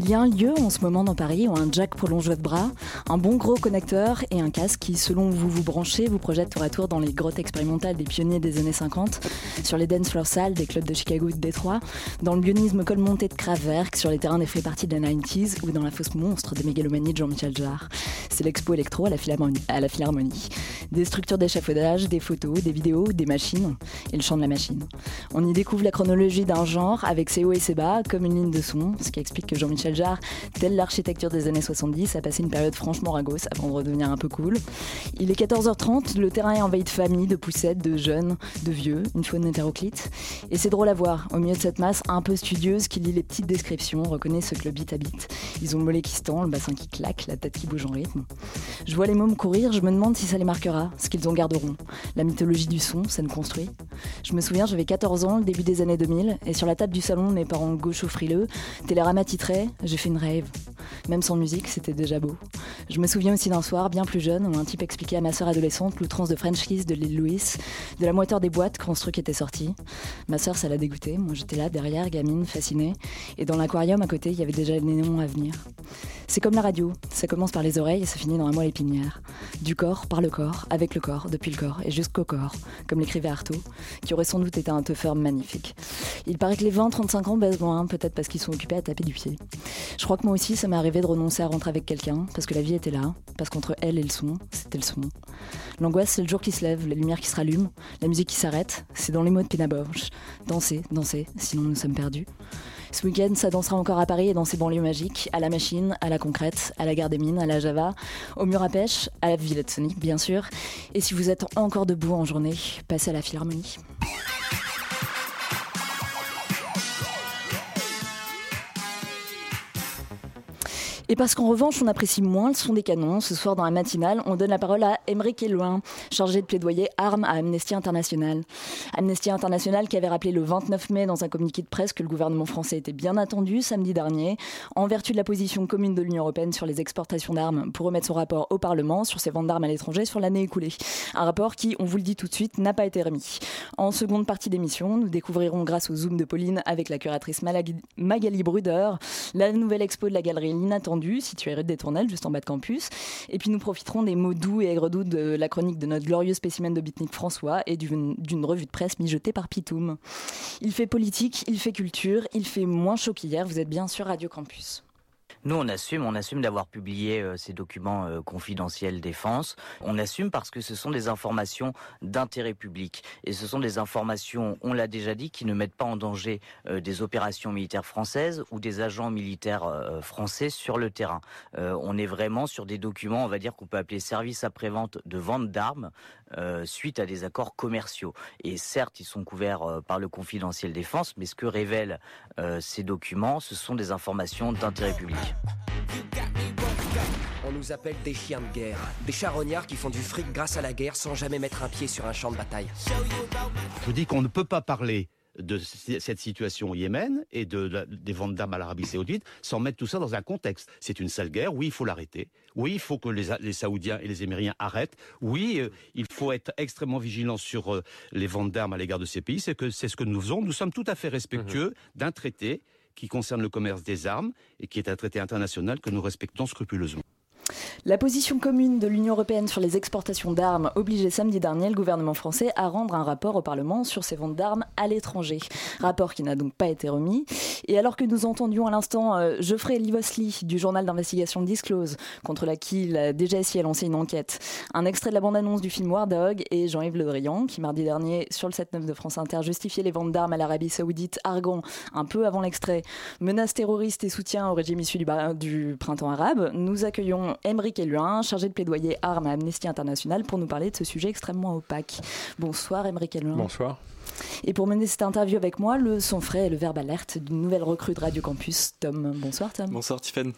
Il y a un lieu en ce moment dans Paris où un jack prolonge votre bras, un bon gros connecteur et un casque qui, selon où vous vous branchez, vous projette tour à tour dans les grottes expérimentales des pionniers des années 50, sur les dance floor salles des clubs de Chicago ou de Détroit, dans le bionisme col monté de Kraftwerk, sur les terrains des free parties de la 90s ou dans la fosse monstre des mégalomanies de Jean-Michel Jarre. C'est l'expo électro à la, à la Philharmonie. Des structures d'échafaudage, des photos, des vidéos, des machines et le chant de la machine. On y découvre la chronologie d'un genre avec ses hauts et ses bas comme une ligne de son, ce qui explique que Jean-Michel Jarre, telle l'architecture des années 70, a passé une période franchement ragos avant de redevenir un peu cool. Il est 14h30, le terrain est envahi de familles, de poussettes, de jeunes, de vieux, une faune hétéroclite. Et c'est drôle à voir, au milieu de cette masse un peu studieuse qui lit les petites descriptions, reconnaît ce que le beat habite. Ils ont le mollet qui se tend, le bassin qui claque, la tête qui bouge en rythme. Je vois les mômes courir, je me demande si ça les marquera, ce qu'ils en garderont. La mythologie du son, ça nous construit. Je me souviens, j'avais 14 ans, le début des années 2000, et sur la table du salon, mes parents gauchos frileux, Télérama titrait, j'ai fait une rêve. Même sans musique, c'était déjà beau. Je me souviens aussi d'un soir, bien plus jeune, où un type expliquait à ma sœur adolescente l'outrance de French Kiss de l'île Louis, de la moiteur des boîtes quand ce truc était sorti. Ma sœur, ça l'a dégoûté. Moi, j'étais là, derrière, gamine, fascinée. Et dans l'aquarium à côté, il y avait déjà les néons à venir. C'est comme la radio. Ça commence par les oreilles et ça finit dans la moelle épinière. Du corps, par le corps, avec le corps, depuis le corps et jusqu'au corps, comme l'écrivait Artaud, qui aurait sans doute été un teufeur magnifique. Il paraît que les 20-35 ans baissent moins, peut-être parce qu'ils sont occupés à taper du pied. Je crois que moi aussi, ça m'est arrivé de renoncer à rentrer avec quelqu'un, parce que la vie était là, parce qu'entre elle et le son, c'était le son. L'angoisse, c'est le jour qui se lève, les lumières qui se rallument, la musique qui s'arrête, c'est dans les mots de Bausch. Danser, danser, sinon nous sommes perdus. Ce week-end, ça dansera encore à Paris et dans ses banlieues magiques, à la machine, à la concrète, à la gare des mines, à la Java, au mur à pêche, à la Villette Sonic, bien sûr. Et si vous êtes encore debout en journée, passez à la Philharmonie. Et parce qu'en revanche, on apprécie moins le son des canons, ce soir dans la matinale, on donne la parole à Émeric Elouin, chargé de plaidoyer armes à Amnesty International. Amnesty International qui avait rappelé le 29 mai dans un communiqué de presse que le gouvernement français était bien attendu samedi dernier, en vertu de la position commune de l'Union européenne sur les exportations d'armes, pour remettre son rapport au Parlement sur ses ventes d'armes à l'étranger sur l'année écoulée. Un rapport qui, on vous le dit tout de suite, n'a pas été remis. En seconde partie d'émission, nous découvrirons grâce au Zoom de Pauline avec la curatrice Magali Bruder, la nouvelle expo de la galerie L'Inattendu situé rue des Tournelles, juste en bas de campus. Et puis nous profiterons des mots doux et aigre-doux de la chronique de notre glorieux spécimen de Bitnik François et d'une revue de presse mijotée par Pitoum. Il fait politique, il fait culture, il fait moins chaud qu'hier. Vous êtes bien sur Radio Campus. Nous, on assume, on assume d'avoir publié euh, ces documents euh, confidentiels défense. On assume parce que ce sont des informations d'intérêt public. Et ce sont des informations, on l'a déjà dit, qui ne mettent pas en danger euh, des opérations militaires françaises ou des agents militaires français sur le terrain. on est vraiment sur des documents, on va dire qu'on peut appeler service après-vente de vente d'armes suite à des accords commerciaux. Et certes, ils sont couverts par le confidentiel défense, mais ce que révèlent ces documents, ce sont des informations d'intérêt public. On nous appelle des chiens de guerre, des charognards qui font du fric grâce à la guerre sans jamais mettre un pied sur un champ de bataille. Je vous dis qu'on ne peut pas parler de cette situation au Yémen et de, des ventes d'armes à l'Arabie Saoudite sans mettre tout ça dans un contexte. C'est une sale guerre, oui, il faut l'arrêter. Oui, il faut que les, Saoudiens et les Émiriens arrêtent. Oui, euh, il faut être extrêmement vigilant sur euh, les ventes d'armes à l'égard de ces pays. C'est que c'est ce que nous faisons. Nous sommes tout à fait respectueux mmh. d'un traité qui concerne le commerce des armes et qui est un traité international que nous respectons scrupuleusement. La position commune de l'Union européenne sur les exportations d'armes obligeait samedi dernier le gouvernement français à rendre un rapport au Parlement sur ses ventes d'armes à l'étranger. Rapport qui n'a donc pas été remis. Et alors que nous entendions à l'instant euh, Geoffrey Livosly du journal d'investigation Disclose, contre laquelle la DGSI a lancé une enquête, un extrait de la bande-annonce du film War Dog et Jean-Yves Le Drian qui mardi dernier sur le 7-9 de France Inter justifiait les ventes d'armes à l'Arabie Saoudite, argan un peu avant l'extrait, menace terroriste et soutien au régime issu du printemps arabe, nous accueillons Émeric Eluin, chargé de plaidoyer armes à Amnesty International, pour nous parler de ce sujet extrêmement opaque. Bonsoir Émeric Eluin. Bonsoir. Et pour mener cette interview avec moi, le son frais et le verbe alerte d'une nouvelle recrue de Radio Campus, Tom. Bonsoir Tom. Bonsoir Tiffany.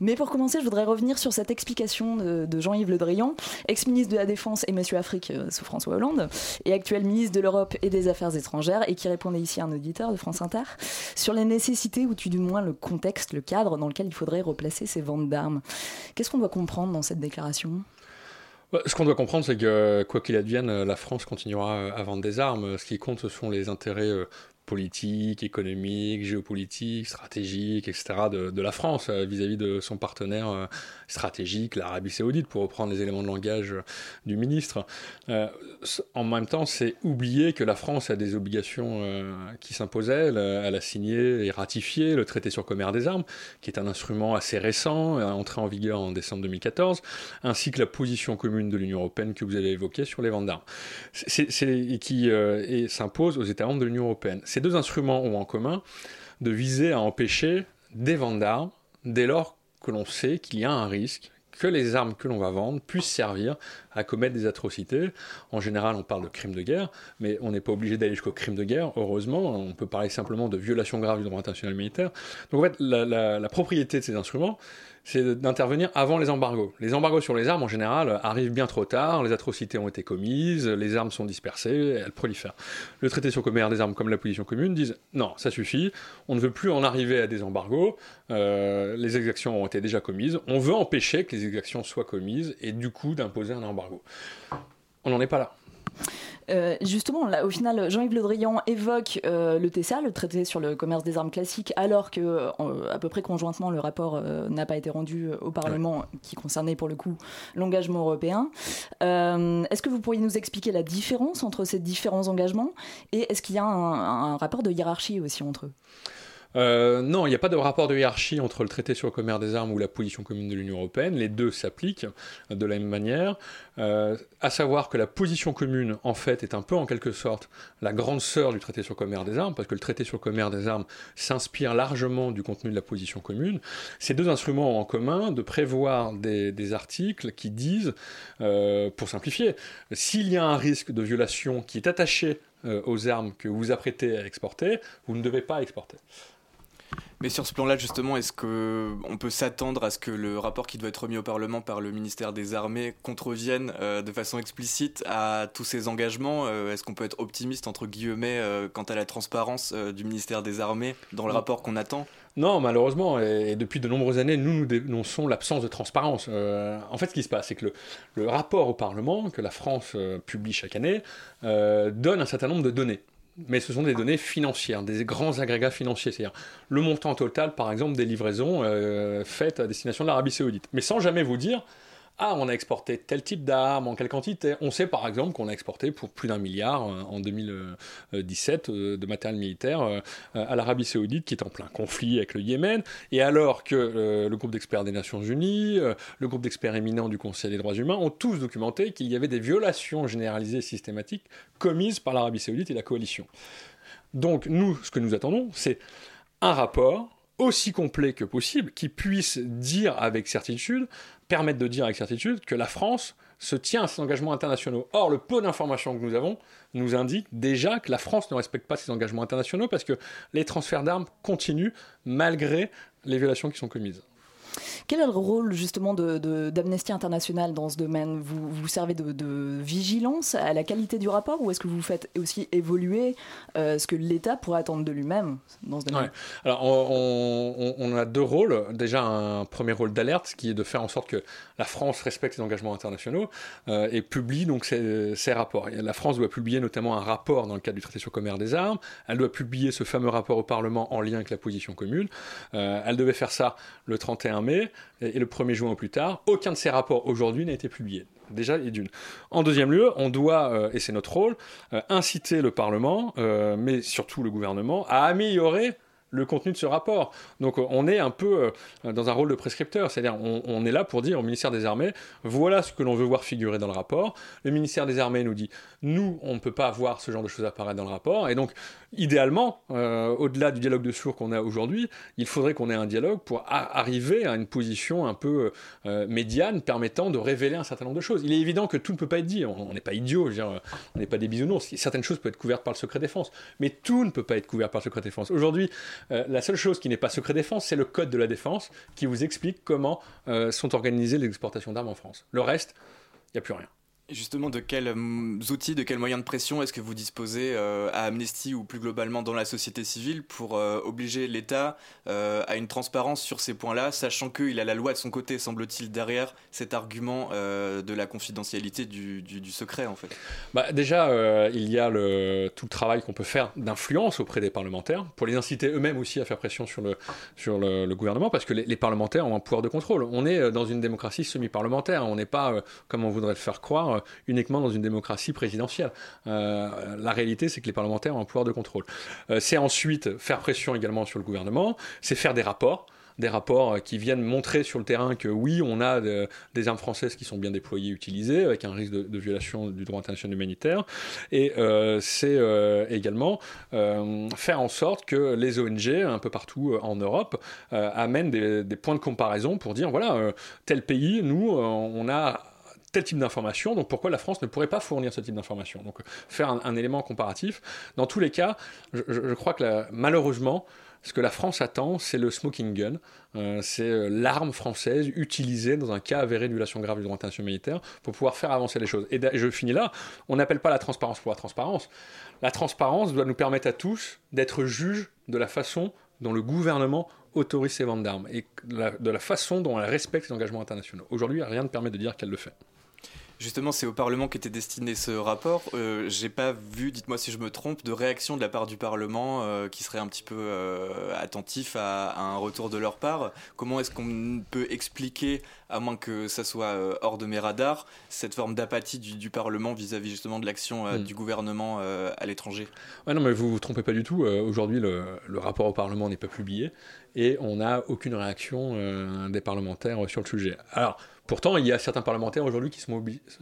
Mais pour commencer, je voudrais revenir sur cette explication de, Jean-Yves Le Drian, ex-ministre de la Défense et Monsieur Afrique euh, sous François Hollande, et actuel ministre de l'Europe et des Affaires étrangères, et qui répondait ici à un auditeur de France Inter, sur les nécessités ou du moins le contexte, le cadre dans lequel il faudrait replacer ces ventes d'armes. Qu'est-ce qu'on doit comprendre dans cette déclaration? Ce qu'on doit comprendre, c'est que quoi qu'il advienne, la France continuera à vendre des armes. Ce qui compte, ce sont les intérêts euh, politique, économique, géopolitique, stratégique, etc. de, la France euh, vis-à-vis de son partenaire euh, stratégique, l'Arabie saoudite, pour reprendre les éléments de langage euh, du ministre. en même temps, c'est oublier que la France a des obligations qui s'imposaient. Elle, elle, a signé et ratifié le traité sur commerce des armes, qui est un instrument assez récent, entré en vigueur en décembre 2014, ainsi que la position commune de l'Union européenne que vous avez évoquée sur les ventes d'armes, c'est, qui s'impose aux États membres de l'Union européenne. Ces deux instruments ont en commun de viser à empêcher des ventes d'armes dès lors que l'on sait qu'il y a un risque que les armes que l'on va vendre puissent servir à commettre des atrocités. En général, on parle de crimes de guerre, mais on n'est pas obligé d'aller jusqu'au crime de guerre, heureusement. On peut parler simplement de violation grave du droit international militaire. Donc en fait, la propriété de ces instruments, c'est d'intervenir avant les embargos. Les embargos sur les armes, en général, arrivent bien trop tard, les atrocités ont été commises, les armes sont dispersées, elles prolifèrent. Le traité sur le commerce des armes, comme la position commune, disent non, ça suffit, on ne veut plus en arriver à des embargos, euh, les exactions ont été déjà commises, on veut empêcher que les exactions soient commises et du coup d'imposer un embargo. On n'en est pas là. Euh, justement, là, au final, Jean-Yves Le Drian évoque euh, le TSA, le traité sur le commerce des armes classiques, alors que, euh, à peu près conjointement, le rapport n'a pas été rendu au Parlement, qui concernait pour le coup l'engagement européen. est-ce que vous pourriez nous expliquer la différence entre ces différents engagements et est-ce qu'il y a un rapport de hiérarchie aussi entre eux? Euh, non, il n'y a pas de rapport de hiérarchie entre le traité sur le commerce des armes ou la position commune de l'Union européenne. Les deux s'appliquent de la même manière. Euh, à savoir que la position commune, en fait, est un peu en quelque sorte la grande sœur du traité sur le commerce des armes, parce que le traité sur le commerce des armes s'inspire largement du contenu de la position commune. Ces deux instruments ont en commun de prévoir des, articles qui disent, euh, pour simplifier, s'il y a un risque de violation qui est attaché aux armes que vous apprêtez à exporter, vous ne devez pas exporter. Mais sur ce plan-là, justement, est-ce qu'on peut s'attendre à ce que le rapport qui doit être remis au Parlement par le ministère des Armées contrevienne euh, de façon explicite à tous ces engagements euh, Est-ce qu'on peut être optimiste, entre guillemets, euh, quant à la transparence du ministère des Armées dans le rapport qu'on attend? Non, malheureusement, et, depuis de nombreuses années, nous nous dénonçons l'absence de transparence. en fait, ce qui se passe, c'est que le, rapport au Parlement, que la France publie chaque année, donne un certain nombre de données mais ce sont des données financières, des grands agrégats financiers, c'est-à-dire le montant total, par exemple, des livraisons euh, faites à destination de l'Arabie saoudite, mais sans jamais vous dire ah, on a exporté tel type d'armes, en quelle quantité? On sait par exemple qu'on a exporté pour plus d'un milliard euh, en 2017 euh, de matériel militaire euh, à l'Arabie saoudite qui est en plein conflit avec le Yémen. Et alors que le groupe d'experts des Nations Unies, le groupe d'experts éminents du Conseil des droits humains ont tous documenté qu'il y avait des violations généralisées systématiques commises par l'Arabie saoudite et la coalition. Donc nous, ce que nous attendons, c'est un rapport aussi complet que possible, qui puisse dire avec certitude, permettre de dire avec certitude que la France se tient à ses engagements internationaux. Or, le peu d'informations que nous avons nous indique déjà que la France ne respecte pas ses engagements internationaux parce que les transferts d'armes continuent malgré les violations qui sont commises. Quel est le rôle justement d'Amnesty International dans ce domaine? Vous, vous servez de, vigilance à la qualité du rapport ou est-ce que vous faites aussi évoluer euh, ce que l'État pourrait attendre de lui-même dans ce domaine? Alors on, a deux rôles. Déjà un premier rôle d'alerte qui est de faire en sorte que la France respecte ses engagements internationaux euh, et publie donc ses, rapports. la France doit publier notamment un rapport dans le cadre du traité sur le commerce des armes. Elle doit publier ce fameux rapport au Parlement en lien avec la position commune. Euh, elle devait faire ça le 31 et le 1er juin au plus tard. Aucun de ces rapports aujourd'hui n'a été publié. Déjà, et d'une. En deuxième lieu, on doit, euh, et c'est notre rôle, euh, inciter le Parlement, euh, mais surtout le gouvernement, à améliorer le contenu de ce rapport. Donc on est un peu dans un rôle de prescripteur, c'est-à-dire on, est là pour dire au ministère des Armées, voilà ce que l'on veut voir figurer dans le rapport. Le ministère des Armées nous dit, nous, on ne peut pas voir ce genre de choses apparaître dans le rapport, et donc idéalement, au-delà du dialogue de sourds qu'on a aujourd'hui, il faudrait qu'on ait un dialogue pour arriver à une position un peu médiane permettant de révéler un certain nombre de choses. Il est évident que tout ne peut pas être dit, on n'est pas idiot, on n'est pas des bisounours, certaines choses peuvent être couvertes par le secret défense, mais tout ne peut pas être couvert par le secret défense. Aujourd'hui, euh, la seule chose qui n'est pas secret défense, c'est le code de la défense qui vous explique comment euh, sont organisées les exportations d'armes en France. Le reste, il n'y a plus rien. Justement, de quels euh, outils, de quels moyens de pression est-ce que vous disposez euh, à Amnesty ou plus globalement dans la société civile pour euh, obliger l'État à une transparence sur ces points-là, sachant qu'il a la loi de son côté, semble-t-il, derrière cet argument de la confidentialité du, secret, en fait bah, Déjà, il y a tout le travail qu'on peut faire d'influence auprès des parlementaires, pour les inciter eux-mêmes aussi à faire pression sur le, sur le, gouvernement, parce que les, parlementaires ont un pouvoir de contrôle. On est dans une démocratie semi-parlementaire, on n'est pas, comme on voudrait le faire croire, uniquement dans une démocratie présidentielle. Euh, la réalité, c'est que les parlementaires ont un pouvoir de contrôle. Euh, c'est ensuite faire pression également sur le gouvernement, c'est faire des rapports des rapports euh, qui viennent montrer sur le terrain que oui, on a des armes françaises qui sont bien déployées, utilisées, avec un risque de, violation du droit international humanitaire. Et c'est également faire en sorte que les ONG, un peu partout en Europe, amènent des, des, points de comparaison pour dire, voilà, tel pays, nous, on a tel type d'information, donc pourquoi la France ne pourrait pas fournir ce type d'information Donc faire un, élément comparatif. Dans tous les cas, je, crois que malheureusement, ce que la France attend, c'est le smoking gun, euh, c'est euh, l'arme française utilisée dans un cas avéré de violation grave du droit international humanitaire pour pouvoir faire avancer les choses. Et je finis là, on n'appelle pas la transparence pour la transparence. La transparence doit nous permettre à tous d'être juges de la façon dont le gouvernement autorise ses ventes d'armes et de la façon dont elle respecte les engagements internationaux. Aujourd'hui, rien ne permet de dire qu'elle le fait. Justement, c'est au Parlement qu'était destiné ce rapport. Euh, J'ai pas vu, dites-moi si je me trompe, de réaction de la part du Parlement euh, qui serait un petit peu euh, attentif à, un retour de leur part. Comment est-ce qu'on peut expliquer, à moins que ça soit euh, hors de mes radars, cette forme d'apathie du, Parlement vis-à-vis justement de l'action hmm. du gouvernement à l'étranger? Ouais, Non, mais vous vous trompez pas du tout. Aujourd'hui, le, le, rapport au Parlement n'est pas publié et on n'a aucune réaction des parlementaires sur le sujet. Alors, Pourtant, il y a certains parlementaires aujourd'hui qui se,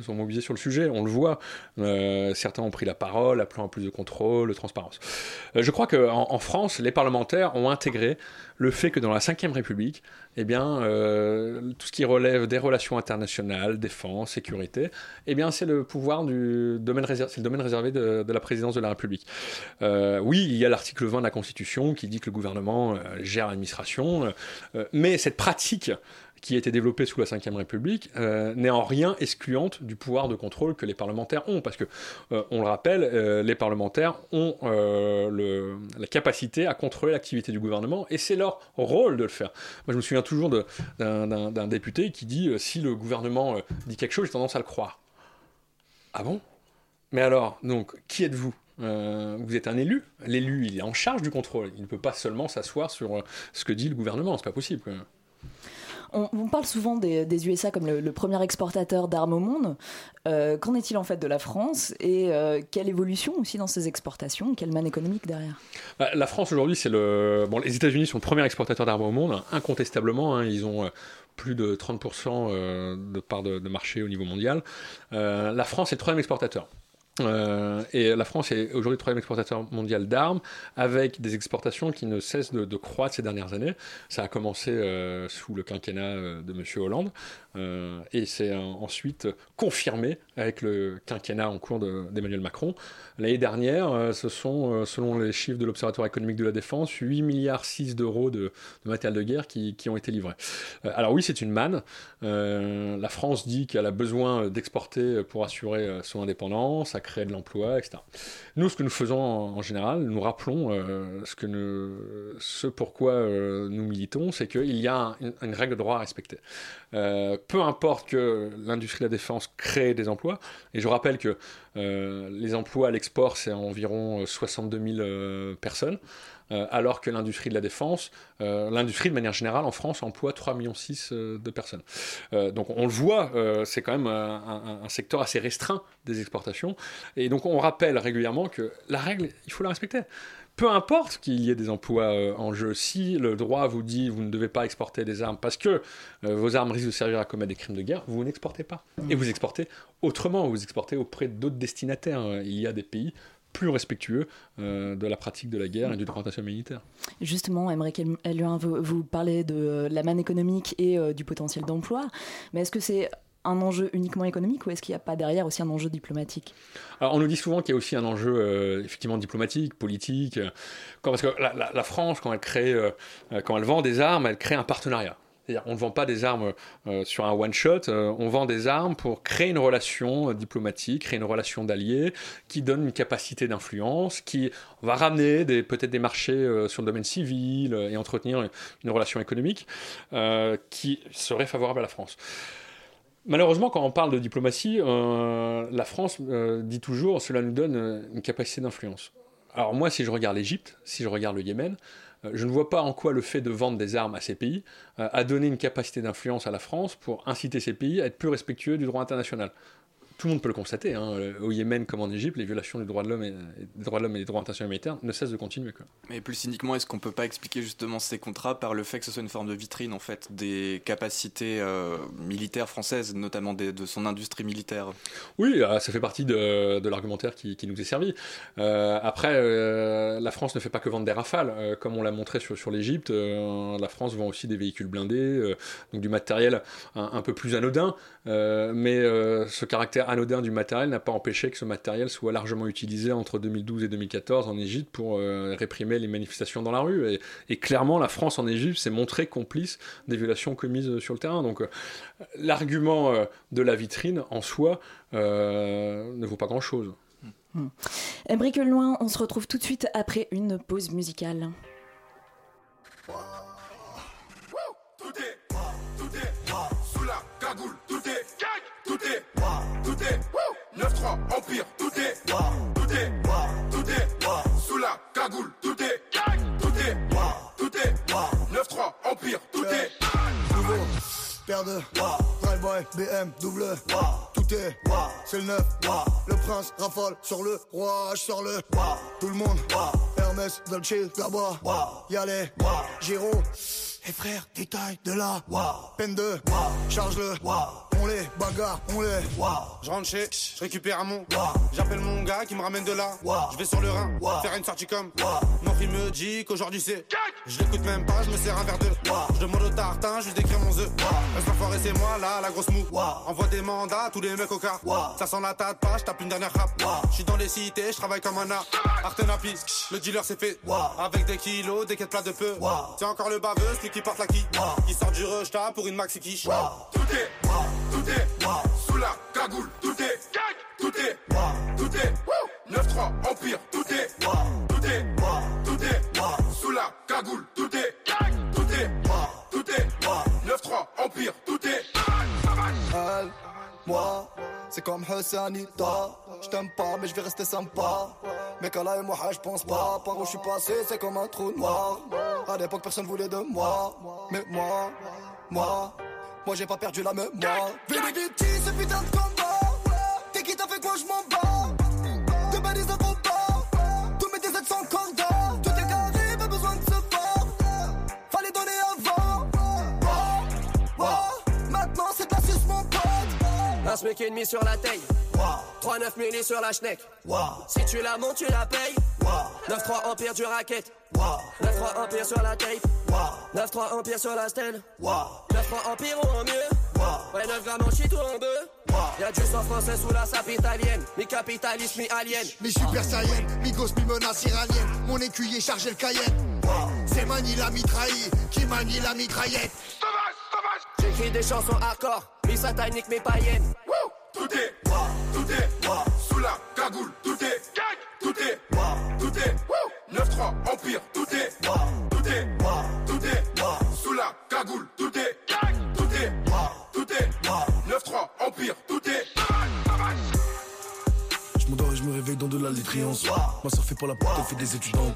sont mobilisés sur le sujet, on le voit. Euh, certains ont pris la parole, appelant à plus de contrôle, de transparence. Euh, je crois qu'en en, France, les parlementaires ont intégré le fait que dans la Ve République, eh bien, euh, tout ce qui relève des relations internationales, défense, sécurité, eh bien, c'est le pouvoir du domaine réservé, le domaine réservé de, la présidence de la République. oui, il y a l'article 20 de la Constitution qui dit que le gouvernement gère l'administration, mais cette pratique qui a été développée sous la Ve République euh, n'est en rien excluante du pouvoir de contrôle que les parlementaires ont, parce que, euh, on le rappelle, euh, les parlementaires ont la capacité à contrôler l'activité du gouvernement, et c'est leur rôle de le faire. Moi, je me souviens toujours d'un député qui dit si le gouvernement dit quelque chose, j'ai tendance à le croire. Ah bon? Mais alors, donc, qui êtes-vous? Vous êtes un élu. L'élu, il est en charge du contrôle. Il ne peut pas seulement s'asseoir sur ce que dit le gouvernement. C'est pas possible. On, parle souvent des, USA comme le, premier exportateur d'armes au monde. Euh, qu'en est-il en fait de la France et euh, quelle évolution aussi dans ces exportations Quelle manne économique derrière? Bah, La France aujourd'hui, c'est le. Bon, les États-Unis sont le premier exportateur d'armes au monde, incontestablement. Hein, ils ont. Euh, plus de 30% de part de, marché au niveau mondial. la France est le troisième exportateur. Euh, et la France est aujourd'hui le troisième exportateur mondial d'armes, avec des exportations qui ne cessent de, croître ces dernières années. Ça a commencé euh, sous le quinquennat euh, de M. Hollande, et c'est ensuite confirmé avec le quinquennat en cours d'Emmanuel Macron. L'année dernière, ce sont, selon les chiffres de l'Observatoire économique de la défense, 8 milliards 6 d'euros de, matériel de guerre qui, ont été livrés. alors oui, c'est une manne. la France dit qu'elle a besoin d'exporter pour assurer son indépendance, créer de l'emploi, etc. Nous, ce que nous faisons en, général, nous rappelons euh, ce, que nous, pourquoi euh, nous militons, c'est qu'il y a une, règle de droit à respecter. Euh, peu importe que l'industrie de la défense crée des emplois, et je rappelle que les emplois à l'export, c'est environ 62 000 personnes. Euh, alors que l'industrie de la défense, euh, l'industrie de manière générale en France emploie 3,6 millions euh, de personnes. donc on le voit, c'est quand même un, secteur assez restreint des exportations. Et donc on rappelle régulièrement que la règle, il faut la respecter peu importe qu'il y ait des emplois en jeu, si le droit vous dit vous ne devez pas exporter des armes parce que vos armes risquent de servir à commettre des crimes de guerre, vous n'exportez pas. Et vous exportez autrement, vous exportez auprès d'autres destinataires. Il y a des pays plus respectueux euh, de la pratique de la guerre et droit international militaire. Justement, Emmerich Eluin, vous, vous parlez de la manne économique et euh, du potentiel d'emploi, mais est-ce que c'est un enjeu uniquement économique ou est-ce qu'il n'y a pas derrière aussi un enjeu diplomatique? Alors on nous dit souvent qu'il y a aussi un enjeu euh, effectivement diplomatique, politique, parce que la, France, quand elle crée, quand elle vend des armes, elle crée un partenariat on ne vend pas des armes euh, sur un one-shot, euh, on vend des armes pour créer une relation euh, diplomatique, créer une relation d'alliés qui donne une capacité d'influence, qui va ramener peut-être des marchés sur le domaine civil et entretenir une, relation économique qui serait favorable à la France. Malheureusement, quand on parle de diplomatie, la France dit toujours cela nous donne une capacité d'influence. Alors moi, si je regarde l'Égypte, si je regarde le Yémen, euh, je ne vois pas en quoi le fait de vendre des armes à ces pays euh, a donné une capacité d'influence à la France pour inciter ces pays à être plus respectueux du droit international tout le monde peut le constater, hein, au Yémen comme en Égypte, les violations des droits de l'homme et, des droits de l'homme et des droits internationaux militaires ne cessent de continuer. Quoi. Mais plus cyniquement, est-ce qu'on peut pas expliquer justement ces contrats par le fait que ce soit une forme de vitrine en fait des capacités euh, militaires françaises, notamment de son industrie militaire? Oui, ah, ça fait partie de, l'argumentaire qui, nous est servi. Euh, après, euh, la France ne fait pas que vendre des rafales, comme on l'a montré sur, sur l'Égypte. la France vend aussi des véhicules blindés, donc du matériel un, un, peu plus anodin, mais ce caractère anodin du matériel n'a pas empêché que ce matériel soit largement utilisé entre 2012 et 2014 en Égypte pour euh, réprimer les manifestations dans la rue. Et, clairement, la France en Égypte s'est montrée complice des violations commises sur le terrain. Donc euh, l'argument euh, de la vitrine en soi ne vaut pas grand-chose. Mmh. Embrique Loin, on se retrouve tout de suite après une pause musicale. Tout est 9-3 Empire, tout est tout est tout est sous la cagoule, tout est tout est tout est 9-3 Empire, tout est nouveau paire de Drive-by, BM, double Tout est, c'est le 9 Le prince rafale sur le roi, je sors le Tout le monde, Hermès, Dolce, là-bas Y'a les Giro et frère, détail de là, peine de, charge-le, on les bagarre, on les. Je rentre chez, je récupère un mon. J'appelle mon gars qui me ramène de là. Je vais sur le Rhin, faire une sortie comme. Mon fils me dit qu'aujourd'hui c'est. Je l'écoute même pas, je me sers un verre de. Je demande au tartin, je lui décris mon œuf. Enfoiré, c'est moi là, la grosse mou. Envoie des mandats, tous les mecs au car. Ça sent la tête pas, je tape une dernière rap. Je suis dans les cités, je travaille comme un art. Artenapis, le dealer c'est fait. Avec des kilos, des quêtes plats de peu. C'est encore le baveux, celui qui porte la qui. Qui sort du rush pour une maxi quiche. Tout est tout est sous la cagoule, tout est tout est tout est 9-3 Empire, tout est tout est tout est sous la cagoule, tout est tout est tout est 9-3 Empire, tout est Elle, moi, c'est comme Hassanita. Je t'aime pas, mais je vais rester sympa. Mais là et moi, je pense pas. Par où je suis passé, c'est comme un trou noir. À l'époque, personne voulait de moi. Mais moi, moi. Moi j'ai pas perdu la mémoire. Vénéviti, ce putain de combat. T'es qui t'as fait quoi, je m'en bats. De balises de combat. Tous mes DZ sont cordons. Tout est carré, pas besoin de se voir. Fallait donner avant. Maintenant c'est pas sus mon pote. Un smic et demi sur la taille. 3-9 milli sur la schneck. Si tu la montes, tu la payes. 9-3 empire du racket. 9-3 empire sur la tape. 9-3 empire sur la stand. 9-3 empire ou en mieux. Ouais, 9 grammes en shit ou en bœuf. Y'a du sang français sous la sape italienne. Mi capitaliste, mi alien. Mi super saiyan, mi gosse, mi menace iranienne. Mon écuyer chargé le cayenne. C'est Mani la mitraille qui manie la mitraillette? J'écris des chansons hardcore, mi satanique, mi païenne. Tout est, tout est, sous la cagoule, tout est, tout est, tout est, 9-3 Empire, tout est, tout est, tout est, sous la cagoule, tout est, tout est, tout est, 9-3 Empire, tout est. me réveille dans de la litre. triomphs. Moi, ça fait pas la porte, elle fait des études en.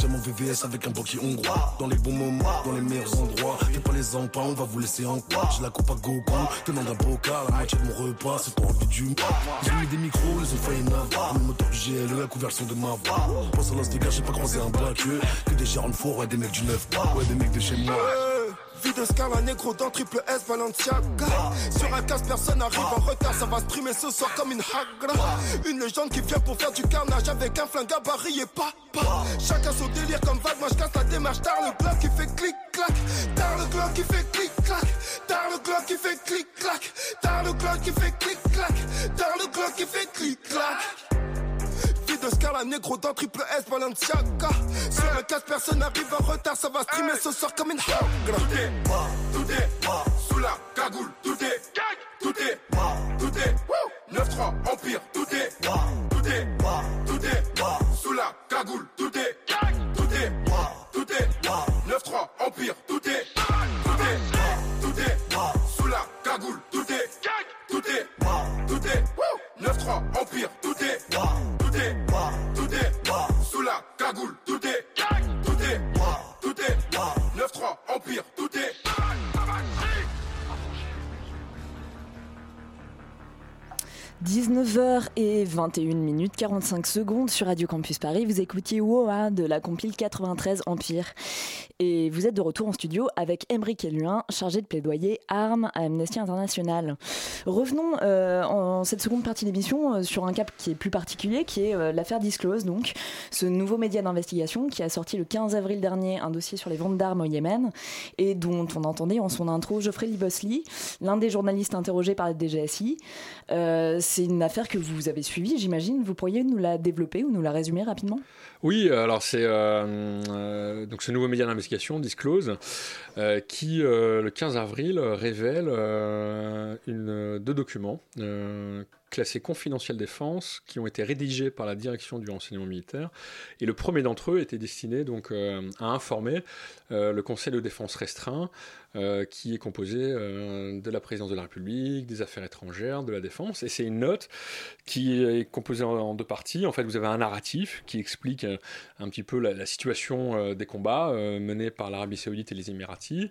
J'ai mon VVS avec un banquier hongrois. Dans les bons moments, dans les meilleurs endroits. Fais pas les empans, on va vous laisser en quoi. J'ai la coupe à Goku, tenant d'un bocal. La moitié de mon repas, c'est pour envie du Ils ont mis des micros, ils ont failli n'avoir. Le moteur du GLE, à couvert le son de ma voix. Pense à l'os des gars, j'ai pas croisé un black Que des de four, ouais, des mecs du 9 Ouais, des mecs de chez moi. Vie de Scala négro dans triple S Balenciaga. Sur un casse personne arrive en retard Ça va streamer ce soir comme une hagra. Une légende qui vient pour faire du carnage Avec un flingue à baril et pas Chacun son délire comme vague Moi je casse la démarche. Tard le glock qui fait clic clac Tard le glock qui fait clic clac Tard le glock qui fait clic clac Tard le glock qui fait clic clac Tard le glock qui fait clic clac de Scala Negro dans triple S Balenciaga Sur le casse personne n'arrive en retard Ça va streamer ce soir comme une hagra Tout est, tout est, sous la cagoule Tout est, tout est, tout est 9-3 Empire, tout est, tout est, tout est Sous la cagoule, tout est, tout est, tout est 9-3 Empire, tout est, tout est, tout est Sous la cagoule, tout est, tout est, tout est 9-3 Empire, tout est, tout est la tout est, tout est, tout est, 9-3, Empire, tout 19h et 21 minutes 45 secondes sur Radio Campus Paris. Vous écoutiez WOA de la compile 93 Empire. Et vous êtes de retour en studio avec Emeric Eluin, chargé de plaidoyer armes à Amnesty International. Revenons euh, en cette seconde partie d'émission euh, sur un cap qui est plus particulier, qui est euh, l'affaire Disclose, donc ce nouveau média d'investigation qui a sorti le 15 avril dernier un dossier sur les ventes d'armes au Yémen et dont on entendait en son intro Geoffrey Libosli, l'un des journalistes interrogés par la DGSI. C'est une affaire que vous avez suivie, j'imagine. Vous pourriez nous la développer ou nous la résumer rapidement? Oui, alors c'est donc ce nouveau média d'investigation Disclose, euh, qui euh, le 15 avril révèle euh, deux documents classés confidentiels défense qui ont été rédigés par la direction du renseignement militaire. Et le premier d'entre eux était destiné donc à informer le Conseil de défense restreint euh, qui est composé euh, de la présidence de la République, des affaires étrangères, de la défense. Et c'est une note qui est composée en, deux parties. En fait, vous avez un narratif qui explique euh, un petit peu la, situation des combats menés par l'Arabie Saoudite et les Émiratis,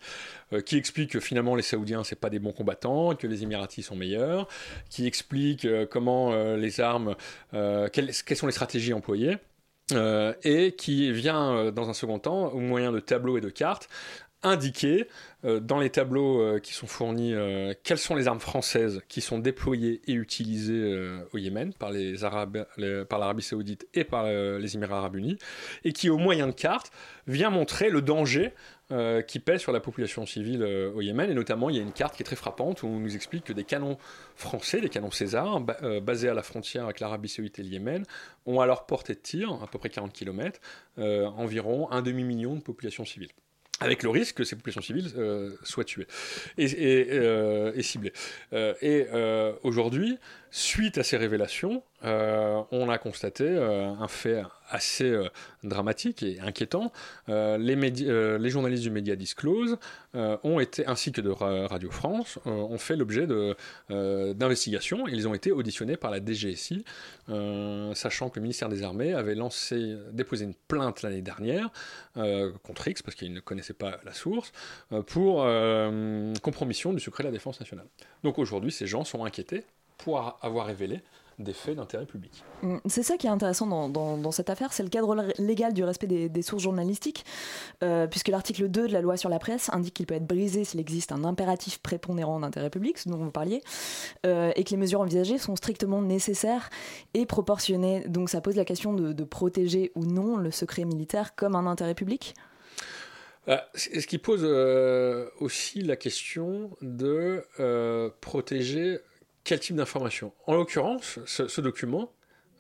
qui explique que finalement les Saoudiens c'est pas des bons combattants, que les Émiratis sont meilleurs, qui explique comment les armes, quelles, sont les stratégies employées. et qui vient dans un second temps, au moyen de tableaux et de cartes, indiquer euh, dans les tableaux euh, qui sont fournis euh, quelles sont les armes françaises qui sont déployées et utilisées au Yémen par les Arabes, par l'Arabie Saoudite et par les Émirats Arabes Unis, et qui au moyen de cartes vient montrer le danger qui pèse sur la population civile au Yémen. Et notamment, il y a une carte qui est très frappante où on nous explique que des canons français, des canons César, basés à la frontière avec l'Arabie Saoudite et le Yémen, ont à leur portée de tir, à peu près 40 km, environ un demi-million de populations civiles avec le risque que ces populations civiles euh, soient tuées et, euh, ciblées. Euh, et aujourd'hui, suite à ces révélations, euh, on a constaté euh, un fait assez euh, dramatique et inquiétant. Les, journalistes du média Disclose ont été, ainsi que de Radio France, ont fait l'objet d'investigations. Ils ont été auditionnés par la DGSI, sachant que le ministère des Armées avait déposé une plainte l'année dernière contre X, parce qu'il ne connaissait pas la source, pour compromission du secret de la défense nationale. Donc aujourd'hui, ces gens sont inquiétés pour avoir révélé des faits d'intérêt public. Mm, c'est ça qui est intéressant dans, cette affaire, c'est le cadre légal du respect des, sources journalistiques, euh, puisque l'article 2 de la loi sur la presse indique qu'il peut être brisé s'il existe un impératif prépondérant d'intérêt public, ce dont vous parliez, euh, et que les mesures envisagées sont strictement nécessaires et proportionnées. Donc ça pose la question de, protéger ou non le secret militaire comme un intérêt public? Euh, ce qui pose aussi la question de protéger quel type d'information En l'occurrence, ce, document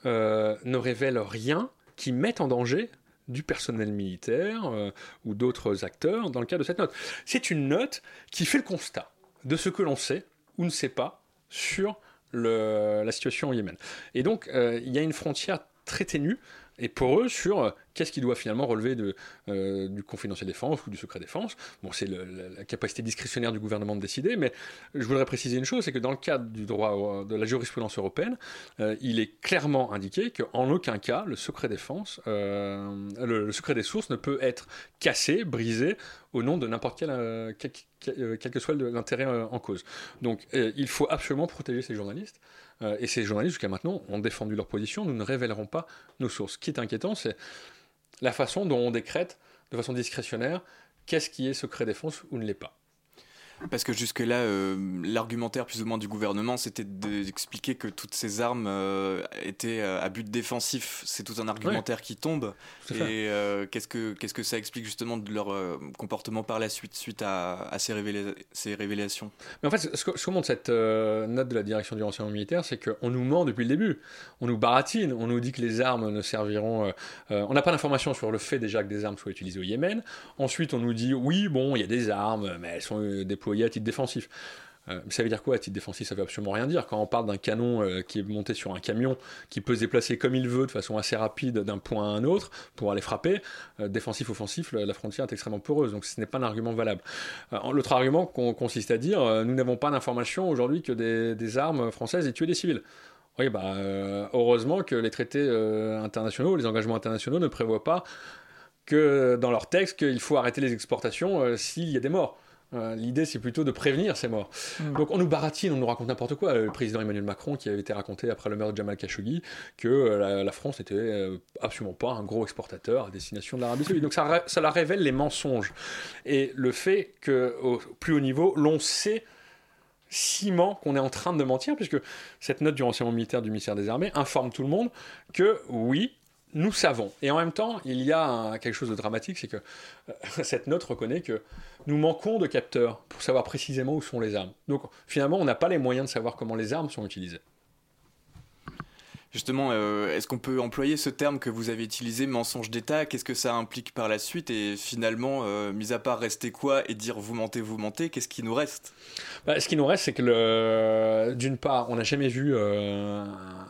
euh, ne révèle rien qui mette en danger du personnel militaire euh, ou d'autres acteurs dans le cadre de cette note. C'est une note qui fait le constat de ce que l'on sait ou ne sait pas sur la situation au Yémen. Et donc, euh, il y a une frontière très ténue et pour eux sur qu'est-ce qui doit finalement relever de, du confidentiel défense ou du secret défense? Bon, c'est la capacité discrétionnaire du gouvernement de décider, mais je voudrais préciser une chose, c'est que dans le cadre du droit de la jurisprudence européenne, il est clairement indiqué qu'en aucun cas le secret défense, le, secret des sources ne peut être cassé, brisé au nom de n'importe quel, quel, que soit l'intérêt en cause. Donc, il faut absolument protéger ces journalistes. Euh, et ces journalistes, jusqu'à maintenant, ont défendu leur position. Nous ne révélerons pas nos sources. Ce qui est inquiétant, c'est la façon dont on décrète, de façon discrétionnaire, qu'est-ce qui est secret défense ou ne l'est pas. Parce que jusque-là, euh, l'argumentaire plus ou moins du gouvernement, c'était d'expliquer que toutes ces armes euh, étaient euh, à but défensif. C'est tout un argumentaire qui tombe. Et qu'est-ce que qu'est-ce que ça explique justement de leur comportement par la suite, suite à, ces, ces, révélations? Mais en fait, ce que, montre cette note de la direction du renseignement militaire, c'est qu'on nous ment depuis le début. On nous baratine, on nous dit que les armes ne serviront. on n'a pas d'informations sur le fait déjà que des armes soient utilisées au Yémen. Ensuite, on nous dit oui, bon, il y a des armes, mais elles sont déployées à titre défensif. Euh, ça veut dire quoi à titre défensif? Ça veut absolument rien dire. Quand on parle d'un canon euh, qui est monté sur un camion, qui peut se déplacer comme il veut de façon assez rapide d'un point à un autre pour aller frapper, euh, défensif, offensif, la, frontière est extrêmement peureuse. Donc ce n'est pas un argument valable. L'autre argument consiste à dire nous n'avons pas d'information aujourd'hui que des, armes françaises aient tué des civils. Oui, bah, heureusement que les traités internationaux, les engagements internationaux ne prévoient pas que dans leur texte qu'il faut arrêter les exportations s'il y a des morts. Euh, l'idée, c'est plutôt de prévenir ces morts. Mm. Donc on nous baratine, on nous raconte n'importe quoi. Le président Emmanuel Macron, qui avait été raconté après le meurtre de Jamal Khashoggi, que euh, la, France n'était euh, absolument pas un gros exportateur à destination de l'Arabie Saoudite. Donc ça, ça la révèle les mensonges. Et le fait qu'au plus haut niveau, l'on sait ciment qu'on est en train de mentir, puisque cette note du renseignement militaire du ministère des Armées informe tout le monde que oui, nous savons. Et en même temps, il y a quelque chose de dramatique, c'est que euh, cette note reconnaît que nous manquons de capteurs pour savoir précisément où sont les armes. Donc finalement, on n'a pas les moyens de savoir comment les armes sont utilisées. Justement, euh, est-ce qu'on peut employer ce terme que vous avez utilisé, mensonge d'État? Qu'est-ce que ça implique par la suite? Et finalement, euh, mis à part rester quoi et dire vous mentez, vous mentez, qu'est-ce qui nous reste? Bah, Ce qui nous reste, c'est que d'une part, on n'a jamais vu euh,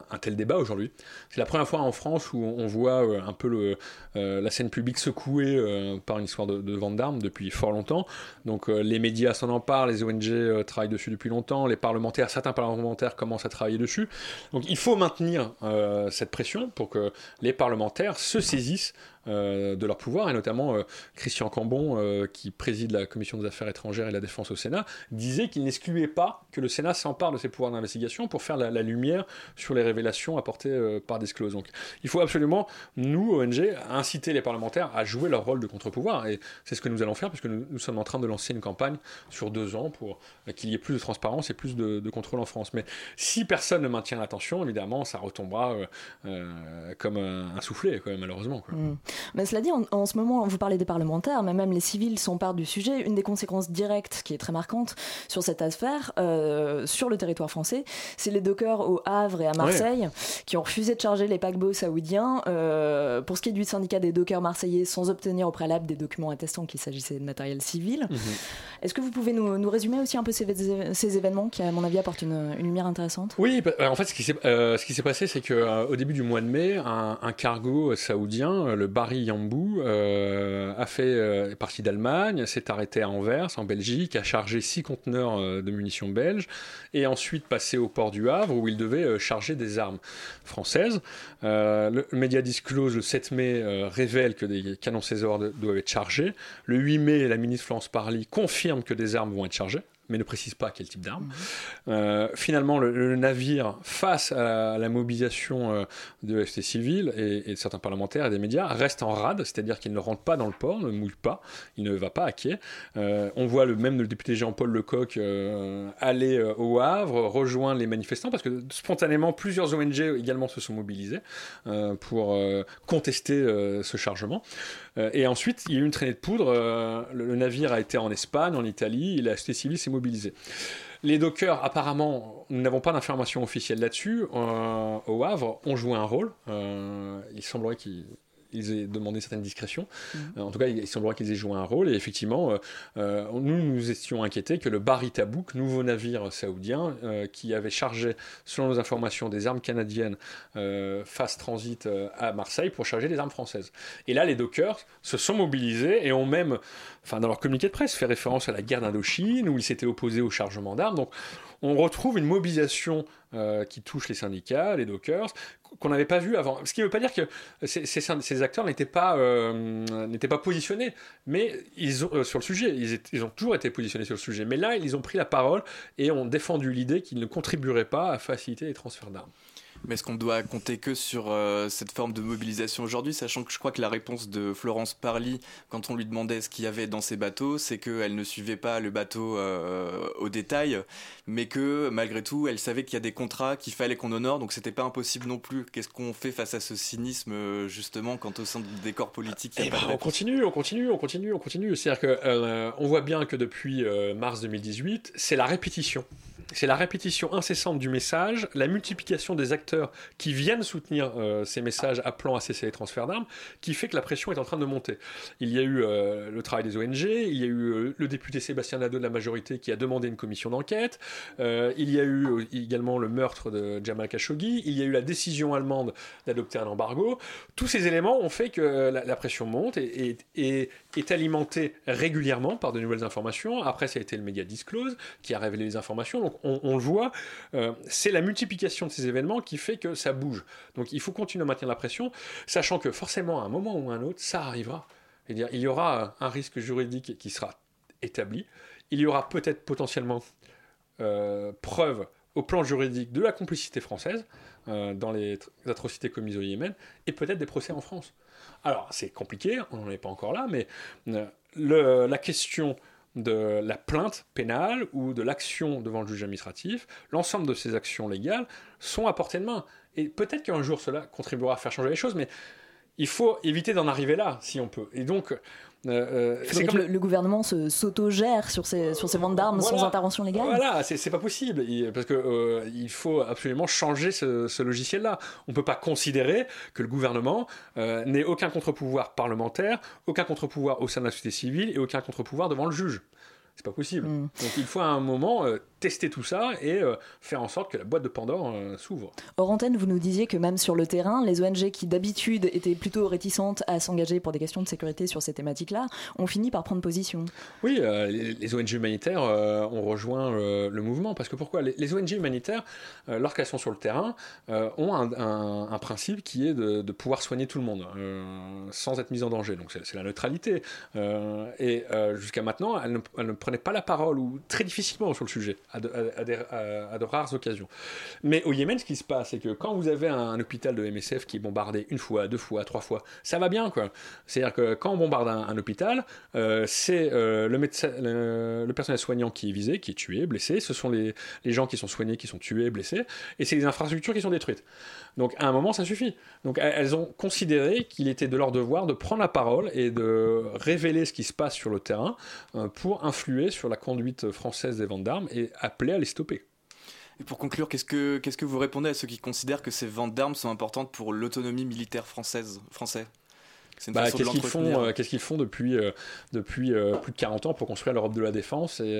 un tel débat aujourd'hui. C'est la première fois en France où on voit un peu la scène publique secouée par une histoire de, vente d'armes depuis fort longtemps. Donc les médias s'en emparent, les ONG travaillent dessus depuis longtemps, les parlementaires, certains parlementaires commencent à travailler dessus. Donc il faut maintenir cette pression pour que les parlementaires se saisissent euh, de leur pouvoir, et notamment euh, Christian Cambon, euh, qui préside la commission des affaires étrangères et la défense au Sénat, disait qu'il n'excluait pas que le Sénat s'empare de ses pouvoirs d'investigation pour faire la, lumière sur les révélations apportées par Disclose. Donc il faut absolument, nous, ONG, inciter les parlementaires à jouer leur rôle de contre-pouvoir, et c'est ce que nous allons faire, puisque nous, sommes en train de lancer une campagne sur deux ans pour qu'il y ait plus de transparence et plus de, contrôle en France. Mais si personne ne maintient l'attention, évidemment, ça retombera comme un, soufflet, malheureusement. Quoi. Mmh. Mais cela dit, en, ce moment, vous parlez des parlementaires, mais même les civils s'emparent du sujet. Une des conséquences directes qui est très marquante sur cette affaire, euh, sur le territoire français, c'est les dockers au Havre et à Marseille qui ont refusé de charger les paquebots saoudiens euh, pour ce qui est du syndicat des dockers marseillais sans obtenir au préalable des documents attestant qu'il s'agissait de matériel civil. Mhm. Est-ce que vous pouvez nous, résumer aussi un peu ces, ces, événements qui, à mon avis, apportent une, lumière intéressante? Oui, bah, en fait, ce qui s'est euh, passé, c'est qu'au début du mois de mai, un, un cargo saoudien, le Barry Yambou euh, a fait euh, partie d'Allemagne, s'est arrêté à Anvers, en Belgique, a chargé six conteneurs euh, de munitions belges, et ensuite passé au port du Havre où il devait charger des armes françaises. le média disclose le 7 mai révèle que des canons César doivent être chargés. Le 8 mai, la ministre Florence Parly confirme que des armes vont être chargées mais ne précise pas quel type d'arme. Mhm. Euh, finalement, le, navire, face à la, mobilisation euh, de l'FT civile et, de certains parlementaires et des médias, reste en rade, c'est-à-dire qu'il ne rentre pas dans le port, ne mouille pas, il ne va pas à quai. Euh, on voit le, même le député Jean-Paul Lecoq aller au Havre, rejoindre les manifestants, parce que spontanément, plusieurs ONG également se sont mobilisées pour contester ce chargement. et ensuite, il y a eu une traînée de poudre. Le, navire a été en Espagne, en Italie, et la civile s'est les dockers, apparemment, nous n'avons pas d'informations officielles là-dessus. Euh, au Havre, ont joué un rôle. Euh, il semblerait qu'ils ils aient demandé certaines discrétions. Mhm. en tout cas, il semblerait qu'ils aient joué un rôle. Et effectivement, nous nous étions inquiétés que le Barry Tabouk, nouveau navire saoudien, qui avait chargé, selon nos informations, des armes canadiennes, fasse transit à Marseille pour charger des armes françaises. Et là, les dockers se sont mobilisés et ont même, enfin, dans leur communiqué de presse, fait référence à la guerre d'Indochine, où ils s'étaient opposés au chargement d'armes. Donc, on retrouve une mobilisation euh, qui touche les syndicats, les dockers, qu'on n'avait pas vu avant. Ce qui ne veut pas dire que ces, acteurs n'étaient pas, euh, n'étaient pas positionnés, mais ils ont, euh, sur le sujet. Ils, ont toujours été positionnés sur le sujet. Mais là, ils ont pris la parole et ont défendu l'idée qu'ils ne contribueraient pas à faciliter les transferts d'armes. Mais est-ce qu'on doit compter que sur euh, cette forme de mobilisation aujourd'hui, sachant que je crois que la réponse de Florence Parly, quand on lui demandait ce qu'il y avait dans ces bateaux, c'est qu'elle ne suivait pas le bateau euh, au détail, mais que malgré tout, elle savait qu'il y a des contrats qu'il fallait qu'on honore, donc c'était pas impossible non plus. Qu'est-ce qu'on fait face à ce cynisme, euh, justement, quand au sein des corps politiques, il y a eh ben, On continue, on continue, on continue, on continue. C'est-à-dire qu'on voit bien que depuis mars 2018, c'est la répétition c'est la répétition incessante du message, la multiplication des acteurs qui viennent soutenir euh, ces messages appelant à cesser les transferts d'armes, qui fait que la pression est en train de monter. Il y a eu euh, le travail des ONG, il y a eu euh, le député Sébastien Nadeau de la majorité qui a demandé une commission d'enquête, il y a eu également le meurtre de Jamal Khashoggi, il y a eu la décision allemande d'adopter un embargo. Tous ces éléments ont fait que la, pression monte et, est alimentée régulièrement par de nouvelles informations. Après, ça a été le média Disclose qui a révélé les informations. On, le voit, euh, c'est la multiplication de ces événements qui fait que ça bouge. Donc il faut continuer à maintenir la pression, sachant que forcément, à un moment ou à un autre, ça arrivera. il y aura un risque juridique qui sera établi. Il y aura peut-être potentiellement euh, preuve au plan juridique de la complicité française euh, dans les atrocités commises au Yémen, et peut-être des procès en France. Alors, c'est compliqué, on n'en est pas encore là, mais la question de la plainte pénale ou de l'action devant le juge administratif, l'ensemble de ces actions légales sont à portée de main. Et peut-être qu'un jour cela contribuera à faire changer les choses, mais il faut éviter d'en arriver là, si on peut. Et donc, euh, euh, c'est comme le, gouvernement s'auto-gère sur ces, sur ces ventes d'armes sans intervention légale Voilà, c'est pas possible. parce qu'il euh, il faut absolument changer ce, logiciel-là. On ne peut pas considérer que le gouvernement n'ait aucun contre-pouvoir parlementaire, aucun contre-pouvoir au sein de la société civile et aucun contre-pouvoir devant le juge. C'est pas possible. Mm. Donc il faut à un moment tester tout ça et euh, faire en sorte que la boîte de Pandore euh, s'ouvre. Hors antenne, vous nous disiez que même sur le terrain, les ONG qui d'habitude étaient plutôt réticentes à s'engager pour des questions de sécurité sur ces thématiques-là ont fini par prendre position. Oui, les, ONG humanitaires ont rejoint le mouvement parce que pourquoi les, ONG humanitaires, lorsqu'elles sont sur le terrain, ont un, principe qui est de, pouvoir soigner tout le monde sans être mise en danger. Donc c'est la neutralité. et jusqu'à maintenant, elles ne, elles ne prenait pas la parole ou très difficilement sur le sujet à de, rares occasions. Mais au Yémen, ce qui se passe, c'est que quand vous avez un, hôpital de MSF qui est bombardé une fois, deux fois, trois fois, ça va bien quoi. C'est-à-dire que quand on bombarde un, hôpital, euh, c'est euh, le, personnel soignant qui est visé, qui est tué, blessé. Ce sont les, les gens qui sont soignés, qui sont tués, blessés, et c'est les infrastructures qui sont détruites. Donc à un moment, ça suffit. Donc elles ont considéré qu'il était de leur devoir de prendre la parole et de révéler ce qui se passe sur le terrain euh, pour influer sur la conduite française des ventes d'armes et appeler à les stopper. Et pour conclure, qu'est-ce que, vous répondez à ceux qui considèrent que ces ventes d'armes sont importantes pour l'autonomie militaire française, français? Bah, qu'est-ce qu'ils font, euh, qu'est-ce qu'ils font depuis, euh, depuis euh, plus de 40 ans pour construire l'Europe de la défense et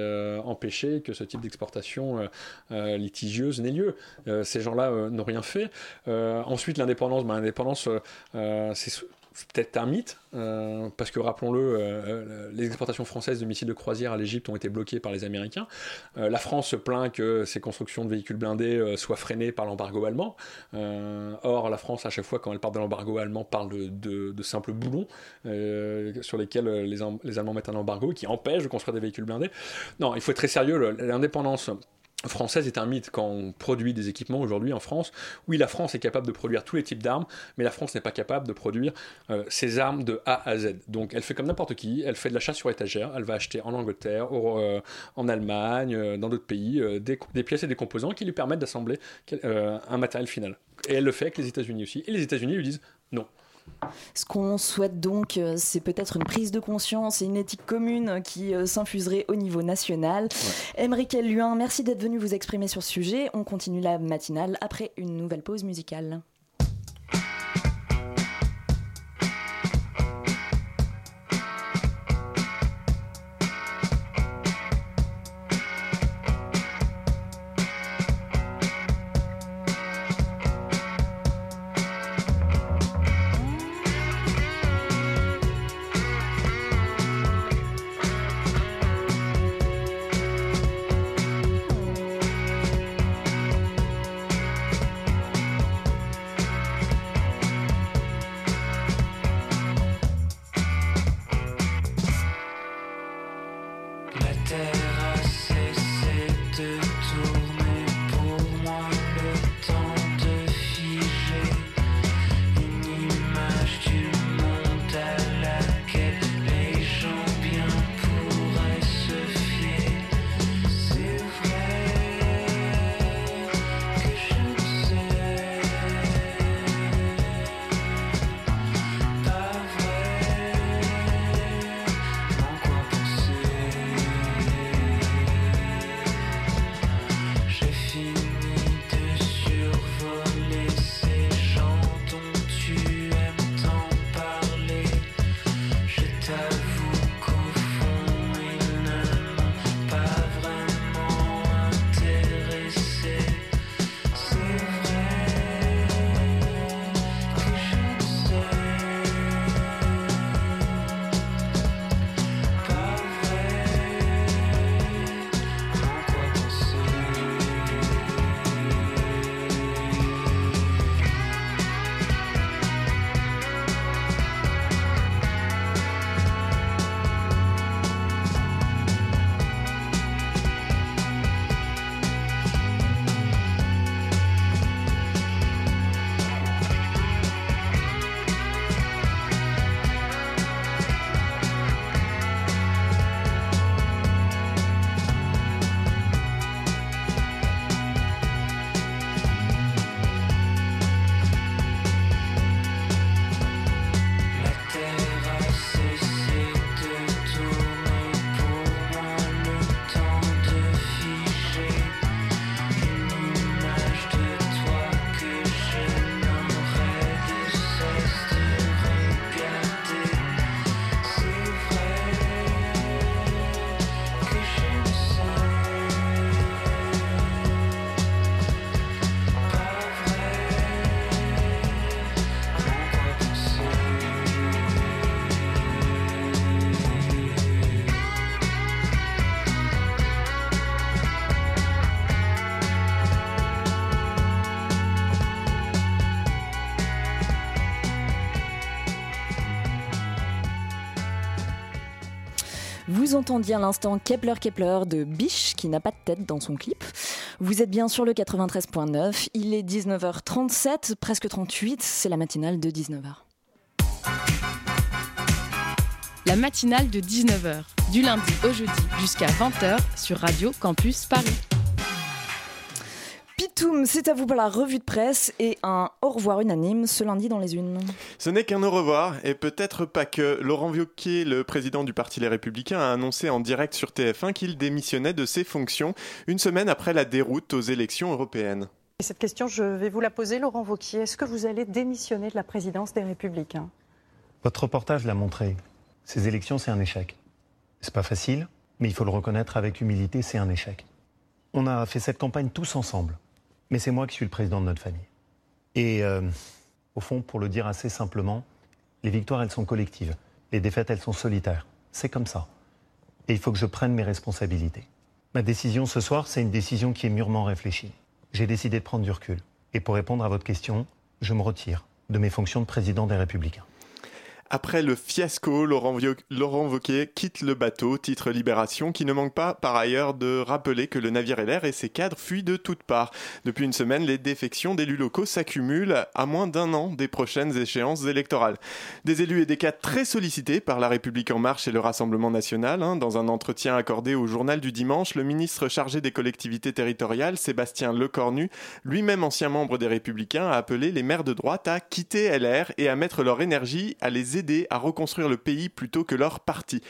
empêcher que ce type d'exportation litigieuse n'ait lieu? Ces gens-là n'ont rien fait. ensuite, l'indépendance, bah, l'indépendance, c'est c'est peut-être un mythe, euh, parce que rappelons-le, euh, euh, les exportations françaises de missiles de croisière à l'Égypte ont été bloquées par les Américains. la France se plaint que ces constructions de véhicules blindés soient freinées par l'embargo allemand. or, la France, à chaque fois, quand elle parle de l'embargo allemand, parle de, simples boulons sur lesquels les, les, Allemands mettent un embargo qui empêche de construire des véhicules blindés. Non, il faut être très sérieux. L'indépendance française est un mythe quand on produit des équipements aujourd'hui en France. Oui, la France est capable de produire tous les types d'armes, mais la France n'est pas capable de produire euh, ces armes de A à Z. Donc elle fait comme n'importe qui, elle fait de l'achat sur étagère, elle va acheter en Angleterre, euh, en Allemagne, euh, dans d'autres pays, des, des, pièces et des composants qui lui permettent d'assembler un matériel final. Et elle le fait avec les États-Unis aussi. Et les États-Unis lui disent non, ce qu'on souhaite donc, euh, c'est peut-être une prise de conscience et une éthique commune qui euh, s'infuserait au niveau national. Ouais. Luin, merci d'être venu vous exprimer sur ce sujet. On continue la matinale après une nouvelle pause musicale. Vous entendiez à l'instant Kepler Kepler de Biche qui n'a pas de tête dans son clip. Vous êtes bien sur le 93.9. Il est 19h37, presque 38. C'est la matinale de 19h. La matinale de 19h, du lundi au jeudi jusqu'à 20h sur Radio Campus Paris. C'est à vous pour la revue de presse et un au revoir unanime ce lundi dans les unes. Ce n'est qu'un au revoir et peut-être pas que. Laurent Wauquiez, le président du Parti Les Républicains, a annoncé en direct sur TF1 qu'il démissionnait de ses fonctions une semaine après la déroute aux élections européennes. Et cette question, je vais vous la poser, Laurent Wauquiez. Est-ce que vous allez démissionner de la présidence des Républicains? Votre reportage l'a montré. Ces élections, c'est un échec. C'est pas facile, mais il faut le reconnaître avec humilité, c'est un échec. On a fait cette campagne tous ensemble mais c'est moi qui suis le président de notre famille. Et euh, au fond, pour le dire assez simplement, les victoires, elles sont collectives. Les défaites, elles sont solitaires. C'est comme ça. Et il faut que je prenne mes responsabilités. Ma décision ce soir, c'est une décision qui est mûrement réfléchie. J'ai décidé de prendre du recul. Et pour répondre à votre question, je me retire de mes fonctions de président des Républicains. Après le fiasco, Laurent, Laurent Wauquiez quitte le bateau, titre Libération, qui ne manque pas par ailleurs de rappeler que le navire LR et ses cadres fuient de toutes parts. Depuis une semaine, les défections d'élus locaux s'accumulent à moins d'un an des prochaines échéances électorales. Des élus et des cadres très sollicités par La République En Marche et le Rassemblement National. Hein. dans un entretien accordé au journal du dimanche, le ministre chargé des collectivités territoriales, Sébastien Lecornu, lui-même ancien membre des Républicains, a appelé les maires de droite à quitter LR et à mettre leur énergie à les aider à reconstruire le pays plutôt que leur parti.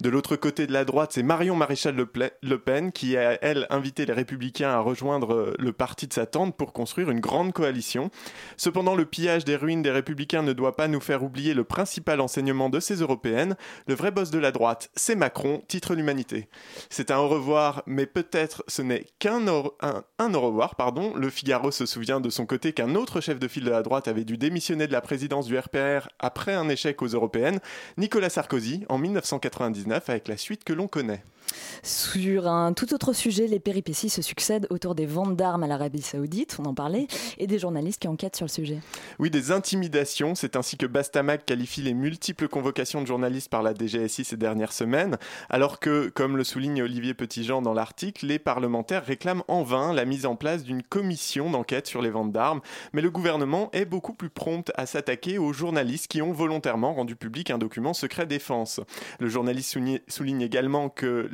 De l'autre côté de la droite, c'est Marion Maréchal Le Pen qui a, elle, invité les républicains à rejoindre euh, le parti de sa tante pour construire une grande coalition. Cependant, le pillage des ruines des républicains ne doit pas nous faire oublier le principal enseignement de ces européennes. Le vrai boss de la droite, c'est Macron, titre l'humanité. C'est un au revoir, mais peut-être ce n'est qu'un au, un au revoir. Pardon. Le Figaro se souvient de son côté qu'un autre chef de file de la droite avait dû démissionner de la présidence du RPR après un échec aux européennes, Nicolas Sarkozy, en 1999 avec la suite que l'on connaît. Sur un tout autre sujet, les péripéties se succèdent autour des ventes d'armes à l'Arabie Saoudite, on en parlait, et des journalistes qui enquêtent sur le sujet. Oui, des intimidations, c'est ainsi que Bastamac qualifie les multiples convocations de journalistes par la DGSI ces dernières semaines, alors que, comme le souligne Olivier Petitjean dans l'article, les parlementaires réclament en vain la mise en place d'une commission d'enquête sur les ventes d'armes, mais le gouvernement est beaucoup plus prompt à s'attaquer aux journalistes qui ont volontairement rendu public un document secret défense. Le journaliste souligne également que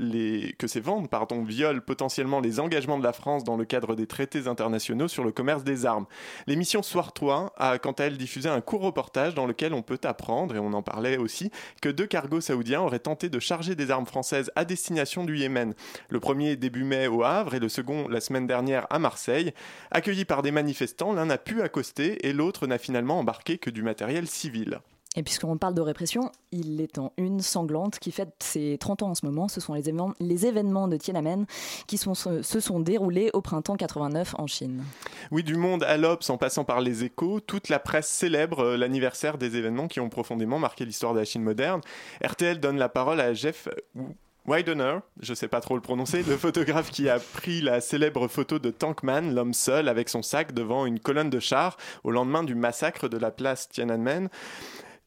ces ventes pardon, violent potentiellement les engagements de la France dans le cadre des traités internationaux sur le commerce des armes. L'émission Soir 3 a quant à elle diffusé un court reportage dans lequel on peut apprendre, et on en parlait aussi, que deux cargos saoudiens auraient tenté de charger des armes françaises à destination du Yémen. Le premier début mai au Havre et le second la semaine dernière à Marseille. Accueillis par des manifestants, l'un n'a pu accoster et l'autre n'a finalement embarqué que du matériel civil. Et puisqu'on parle de répression, il est en une sanglante qui fête ses 30 ans en ce moment. Ce sont les événements, les événements de Tiananmen qui se sont déroulés au printemps 89 en Chine. Oui, du monde à l'Obs en passant par les échos, toute la presse célèbre euh, l'anniversaire des événements qui ont profondément marqué l'histoire de la Chine moderne. RTL donne la parole à Jeff Widener, je sais pas trop le prononcer, le photographe qui a pris la célèbre photo de Tankman, l'homme seul avec son sac devant une colonne de chars au lendemain du massacre de la place Tiananmen.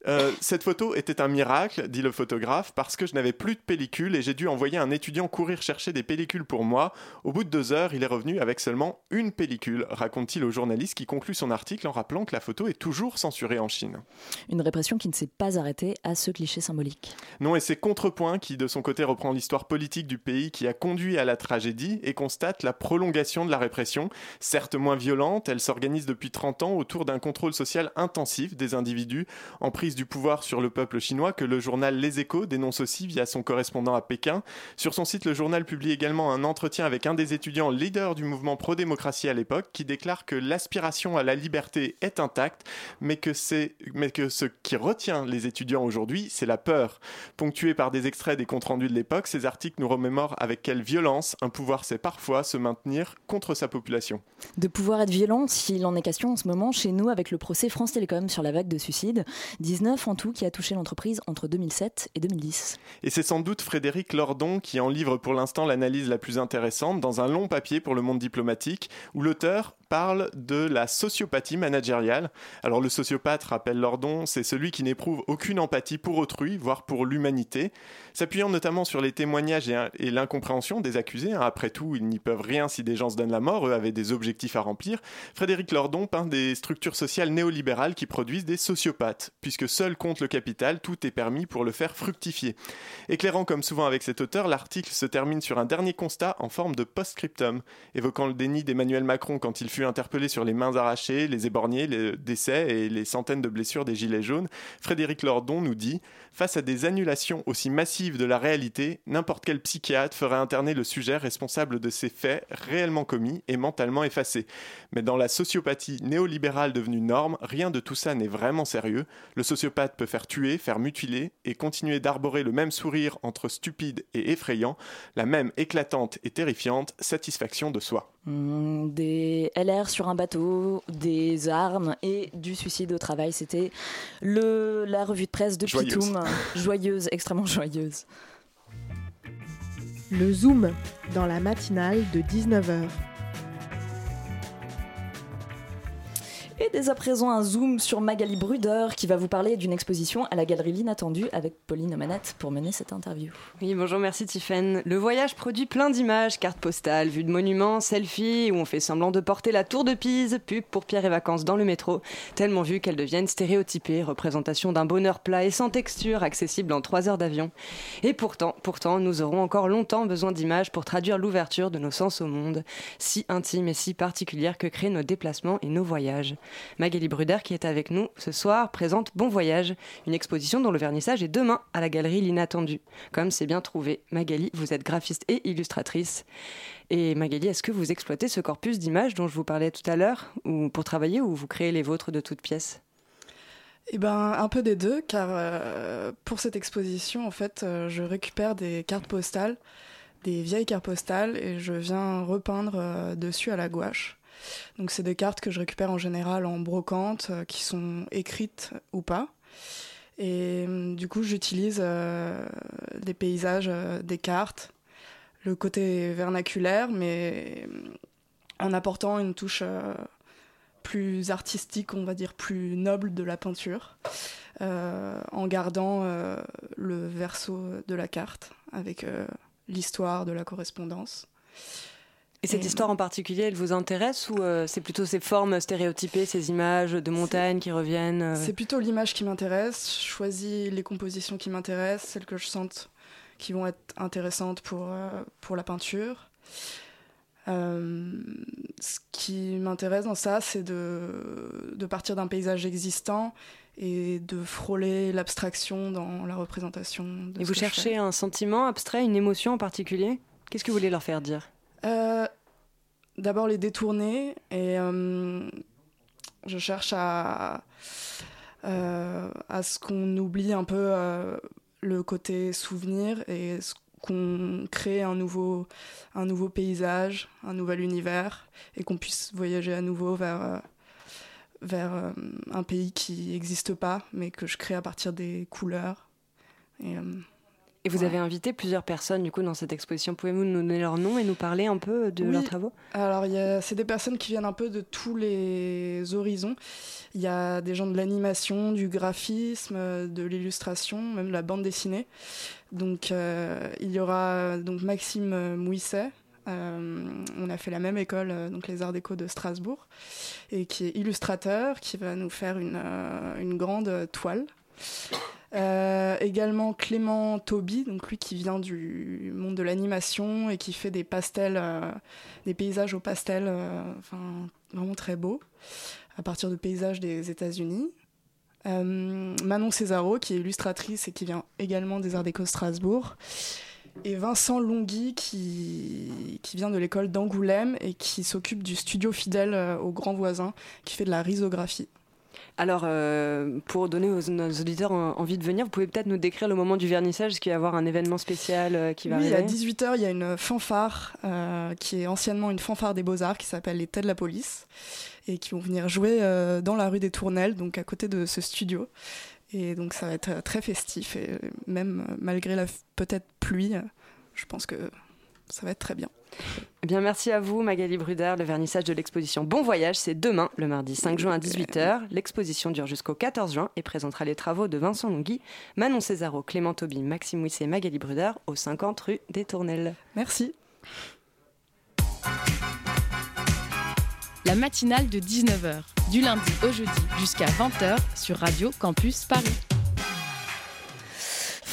Euh, cette photo était un miracle, dit le photographe, parce que je n'avais plus de pellicule et j'ai dû envoyer un étudiant courir chercher des pellicules pour moi. Au bout de deux heures, il est revenu avec seulement une pellicule, raconte-t-il au journaliste qui conclut son article en rappelant que la photo est toujours censurée en Chine. Une répression qui ne s'est pas arrêtée à ce cliché symbolique. Non, et c'est Contrepoint qui, de son côté, reprend l'histoire politique du pays qui a conduit à la tragédie et constate la prolongation de la répression. Certes moins violente, elle s'organise depuis 30 ans autour d'un contrôle social intensif des individus en du pouvoir sur le peuple chinois que le journal Les Échos dénonce aussi via son correspondant à Pékin. Sur son site, le journal publie également un entretien avec un des étudiants leaders du mouvement pro-démocratie à l'époque qui déclare que l'aspiration à la liberté est intacte, mais que, mais que ce qui retient les étudiants aujourd'hui, c'est la peur. Ponctué par des extraits des comptes rendus de l'époque, ces articles nous remémorent avec quelle violence un pouvoir sait parfois se maintenir contre sa population. De pouvoir être violent, s'il en est question en ce moment chez nous avec le procès France Télécom sur la vague de suicides. 19 en tout qui a touché l'entreprise entre 2007 et 2010. Et c'est sans doute Frédéric Lordon qui en livre pour l'instant l'analyse la plus intéressante dans un long papier pour le monde diplomatique où l'auteur parle de la sociopathie managériale. Alors le sociopathe, rappelle Lordon, c'est celui qui n'éprouve aucune empathie pour autrui, voire pour l'humanité. S'appuyant notamment sur les témoignages et, l'incompréhension des accusés, hein, après tout, ils n'y peuvent rien si des gens se donnent la mort, eux avaient des objectifs à remplir, Frédéric Lordon peint des structures sociales néolibérales qui produisent des sociopathes, puisque seul compte le capital, tout est permis pour le faire fructifier. Éclairant comme souvent avec cet auteur, l'article se termine sur un dernier constat en forme de post-scriptum, évoquant le déni d'Emmanuel Macron quand il fut interpellé sur les mains arrachées, les éborgnés, les décès et les centaines de blessures des Gilets jaunes. Frédéric Lordon nous dit Face à des annulations aussi massives de la réalité, n'importe quel psychiatre ferait interner le sujet responsable de ces faits réellement commis et mentalement effacés. Mais dans la sociopathie néolibérale devenue norme, rien de tout ça n'est vraiment sérieux. Le sociopathe peut faire tuer, faire mutiler et continuer d'arborer le même sourire entre stupide et effrayant, la même éclatante et terrifiante satisfaction de soi. Des Sur un bateau, des armes et du suicide au travail. C'était le la revue de presse de Joyeuse. Pitoum. Joyeuse, extrêmement joyeuse. Le Zoom dans la matinale de 19h. Et dès à présent, un zoom sur Magali Bruder qui va vous parler d'une exposition à la galerie L'Inattendu avec Pauline Manette pour mener cette interview. Oui, bonjour, merci Tiffen. Le voyage produit plein d'images, cartes postales, vues de monuments, selfies, où on fait semblant de porter la tour de Pise, pub pour Pierre et Vacances dans le métro, tellement vues qu'elles deviennent stéréotypées, représentation d'un bonheur plat et sans texture, accessible en 3 heures d'avion. Et pourtant, pourtant, nous aurons encore longtemps besoin d'images pour traduire l'ouverture de nos sens au monde, si intime et si particulière que créent nos déplacements et nos voyages. Magali Bruder, qui est avec nous ce soir, présente Bon Voyage, une exposition dont le vernissage est demain à la galerie L'Inattendu. Comme c'est bien trouvé, Magali, vous êtes graphiste et illustratrice. Et Magali, est-ce que vous exploitez ce corpus d'images dont je vous parlais tout à l'heure, ou pour travailler, ou vous créez les vôtres de toutes pièces? Eh ben, un peu des deux, car euh, pour cette exposition, en fait, euh, je récupère des cartes postales, des vieilles cartes postales, et je viens repeindre euh, dessus à la gouache. Donc, c'est des cartes que je récupère en général en brocante, euh, qui sont écrites ou pas. Et euh, du coup, j'utilise euh, des paysages, euh, des cartes, le côté vernaculaire, mais euh, en apportant une touche plus artistique, on va dire plus noble de la peinture, en gardant le verso de la carte avec l'histoire de la correspondance. Et cette histoire en particulier, elle vous intéresse ou euh, c'est plutôt ces formes stéréotypées, ces images de montagnes qui reviennent euh C'est plutôt l'image qui m'intéresse. Je choisis les compositions qui m'intéressent, celles que je sente qui vont être intéressantes pour, euh, pour la peinture. Ce qui m'intéresse dans ça, c'est de, de partir d'un paysage existant et de frôler l'abstraction dans la représentation. De Et ce vous que cherchez un sentiment abstrait, une émotion en particulier? Qu'est-ce que vous voulez leur faire dire? Euh, D'abord les détourner et euh, je cherche à, euh, à ce qu'on oublie un peu le côté souvenir et ce qu'on crée un nouveau, un nouveau paysage, un nouvel univers et qu'on puisse voyager à nouveau vers, vers un pays qui n'existe pas mais que je crée à partir des couleurs. Et vous avez invité plusieurs personnes du coup dans cette exposition. Pouvez-vous nous donner leur nom et nous parler un peu de Oui. leurs travaux? Alors, il y a- c'est des personnes qui viennent un peu de tous les horizons. Il y a des gens de l'animation, du graphisme, de l'illustration, même de la bande dessinée. Donc, euh, il y aura donc Maxime Mouisset. Euh, on a fait la même école, euh, donc les Arts Déco de Strasbourg, et qui est illustrateur, qui va nous faire une, une grande toile. Euh, également Clément Toby, donc lui qui vient du monde de l'animation et qui fait des pastels, euh, des paysages au pastel, euh, enfin vraiment très beaux, à partir de paysages des États-Unis. Manon Césaro, qui est illustratrice et qui vient également des Arts Déco Strasbourg. Et Vincent Longhi, qui, qui vient de l'école d'Angoulême et qui s'occupe du studio fidèle euh, au grand voisin, qui fait de la risographie. Alors, euh, pour donner aux nos auditeurs en- envie de venir, vous pouvez peut-être nous décrire le moment du vernissage, est-ce qu'il va y avoir un événement spécial euh, qui va oui, à arriver 18h, il y a une fanfare euh, qui est anciennement une fanfare des Beaux-Arts qui s'appelle les Têtes de la Police et qui vont venir jouer euh, dans la rue des Tournelles, donc à côté de ce studio. Et donc ça va être très festif et même malgré la peut-être pluie, je pense que ça va être très bien. Eh bien, merci à vous, Magali Bruder. Le vernissage de l'exposition Bon Voyage, c'est demain, le mardi 5 juin à 18h. L'exposition dure jusqu'au 14 juin et présentera les travaux de Vincent Longhi, Manon Césaro, Clément Toby, Maxime Wissé et Magali Bruder au 50 rue des Tournelles. Merci. La matinale de 19h, du lundi au jeudi jusqu'à 20h sur Radio Campus Paris.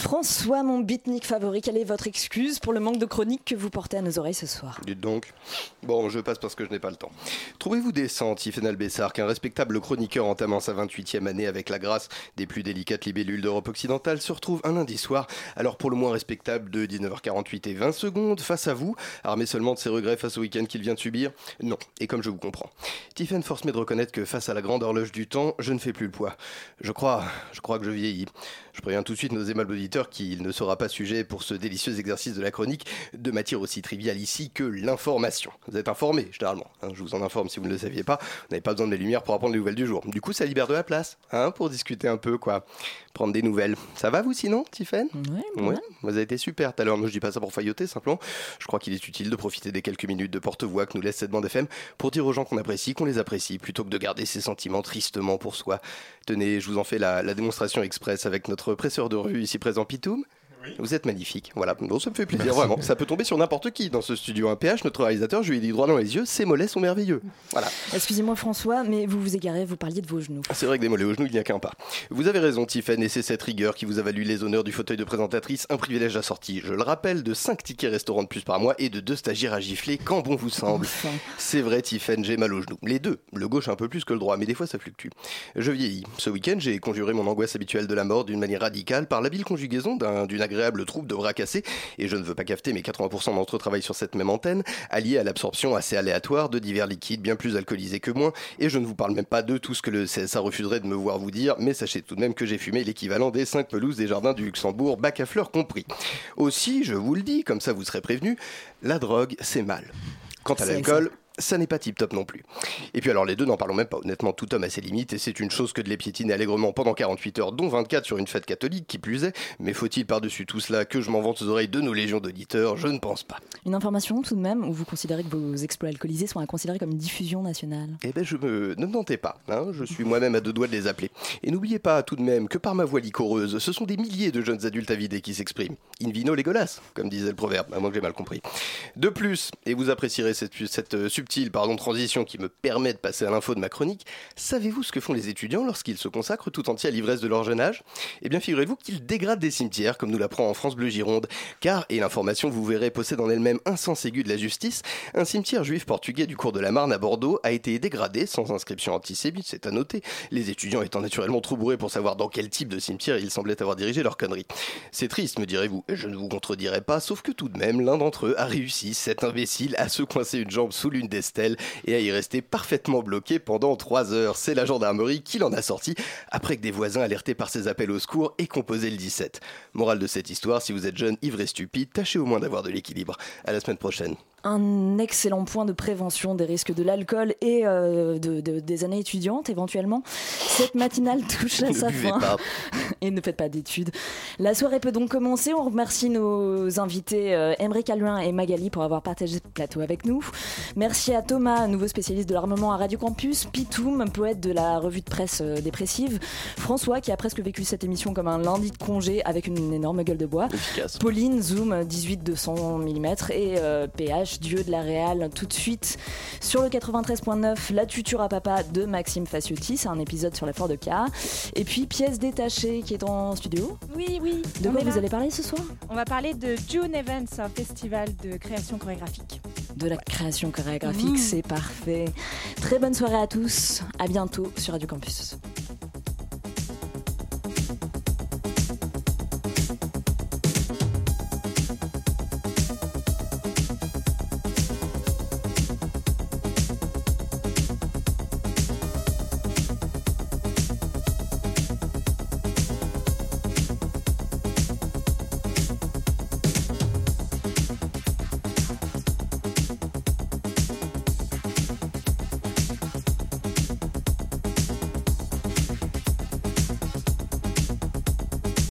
François, mon beatnik favori, quelle est votre excuse pour le manque de chronique que vous portez à nos oreilles ce soir? Dites donc. Bon, je passe parce que je n'ai pas le temps. Trouvez-vous décent, Tiffen Albessar, qu'un respectable chroniqueur entamant sa 28e année avec la grâce des plus délicates libellules d'Europe occidentale se retrouve un lundi soir, alors pour le moins respectable de 19h48 et 20 secondes, face à vous, armé seulement de ses regrets face au week-end qu'il vient de subir? Non, et comme je vous comprends. Tiffen force mais de reconnaître que face à la grande horloge du temps, je ne fais plus le poids. Je crois, je crois que je vieillis. Je préviens tout de suite nos aimables auditeurs qu'il ne sera pas sujet pour ce délicieux exercice de la chronique de matière aussi triviale ici que l'information. Vous êtes informés, généralement. hein, je vous en informe si vous ne le saviez pas. Vous n'avez pas besoin de mes lumières pour apprendre les nouvelles du jour. Du coup, ça libère de la place, hein, pour discuter un peu, quoi. Prendre des nouvelles. Ça va, vous, sinon, Tiffen Ouais, Vous avez été super tout à l'heure. Moi, je dis pas ça pour failloter, simplement. Je crois qu'il est utile de profiter des quelques minutes de porte-voix que nous laisse cette bande FM pour dire aux gens qu'on apprécie, qu'on les apprécie, plutôt que de garder ces sentiments tristement pour soi. Tenez, je vous en fais la, la démonstration express avec notre presseur de rue ici présent, Pitoum. Vous êtes magnifique. Voilà, bon, ça me fait plaisir, Merci. vraiment. Ça peut tomber sur n'importe qui dans ce studio. Un PH, notre réalisateur, je lui ai dit droit dans les yeux, ces mollets sont merveilleux. Voilà. Excusez-moi François, mais vous vous égarez, vous parliez de vos genoux. Ah, C'est vrai que des mollets aux genoux, il n'y a qu'un pas. Vous avez raison, Tiffen, et c'est cette rigueur qui vous a valu les honneurs du fauteuil de présentatrice, un privilège assorti, je le rappelle, de 5 tickets restaurants de plus par mois et de deux stagiaires à gifler quand bon vous semble. C'est vrai, Tiffen, j'ai mal aux genoux. Les deux, le gauche un peu plus que le droit, mais des fois ça fluctue. Je vieillis. Ce week-end, j'ai conjuré mon angoisse habituelle de la mort d'une manière radicale par l'habile conjugaison d'un- d'une agréable troupe de bras cassés, et je ne veux pas cafeter, mais 80% d'entre eux travaillent sur cette même antenne, alliés à l'absorption assez aléatoire de divers liquides bien plus alcoolisés que moi, et je ne vous parle même pas de tout ce que le CSA refuserait de me voir vous dire, mais sachez tout de même que j'ai fumé l'équivalent des 5 pelouses des jardins du Luxembourg, bac à fleurs compris. Aussi, je vous le dis, comme ça vous serez prévenu, la drogue, c'est mal. Quant à l'alcool, ça n'est pas tip top non plus. Et puis alors les deux, n'en parlons même pas. Honnêtement, tout homme a ses limites et c'est une chose que de les piétiner allègrement pendant 48 heures, dont 24 sur une fête catholique qui plus est. Mais faut-il par-dessus tout cela que je m'en vante aux oreilles de nos légions d'auditeurs? Je ne pense pas. Une information tout de même où vous considérez que vos exploits alcoolisés sont à considérer comme une diffusion nationale? Eh ben je me... ne me mentez pas, hein, je suis moi-même à deux doigts de les appeler. Et n'oubliez pas tout de même que par ma voix licoreuse, ce sont des milliers de jeunes adultes avidés qui s'expriment. In vino Legolas, comme disait le proverbe, à moins que j'ai mal compris. De plus, et vous apprécierez cette, cette euh, subtile pardon, transition qui me permet de passer à l'info de ma chronique, savez-vous ce que font les étudiants lorsqu'ils se consacrent tout entier à l'ivresse de leur jeune âge? Eh bien figurez-vous qu'ils dégradent des cimetières, comme nous l'apprend en France Bleu Gironde, car, et l'information vous verrez possède en elle-même un sens aigu de la justice, un cimetière juif portugais du cours de la Marne à Bordeaux a été dégradé sans inscription antisémite, c'est à noter, les étudiants étant naturellement trop bourrés pour savoir dans quel type de cimetière ils semblaient avoir dirigé leur connerie. C'est triste, me direz-vous, et je ne vous contredirai pas, sauf que tout de même, l'un d'entre eux a réussi, cet imbécile, à se coincer une jambe sous l'une des et à y rester parfaitement bloqué pendant trois heures. C'est la gendarmerie qui l'en a sorti, après que des voisins alertés par ses appels au secours aient composé le 17. Morale de cette histoire, si vous êtes jeune, ivre et stupide, tâchez au moins d'avoir de l'équilibre. À la semaine prochaine. Un excellent point de prévention des risques de l'alcool et euh, de- de- des années étudiantes éventuellement. Cette matinale touche à sa fin. pas. et ne faites pas d'études. La soirée peut donc commencer. On remercie nos invités euh, Aluin et Magali pour avoir partagé ce plateau avec nous. Merci à Thomas, nouveau spécialiste de l'armement à Radio Campus, Pitoum, poète de la revue de presse euh, dépressive, François qui a presque vécu cette émission comme un lundi de congé avec une énorme gueule de bois, Efficace. Pauline, Zoom 18-200 mm et euh, PH, Dieu de la Réal, tout de suite sur le 93.9, La tuture à papa de Maxime Faciotti, c'est un épisode sur la foire de K. Et puis pièce détachée qui est en studio. Oui, oui. De quoi vous là. allez parler ce soir? On va parler de June Events, un festival de création chorégraphique. De la création chorégraphique, Mmh. c'est parfait. Très bonne soirée à tous, à bientôt sur Radio Campus.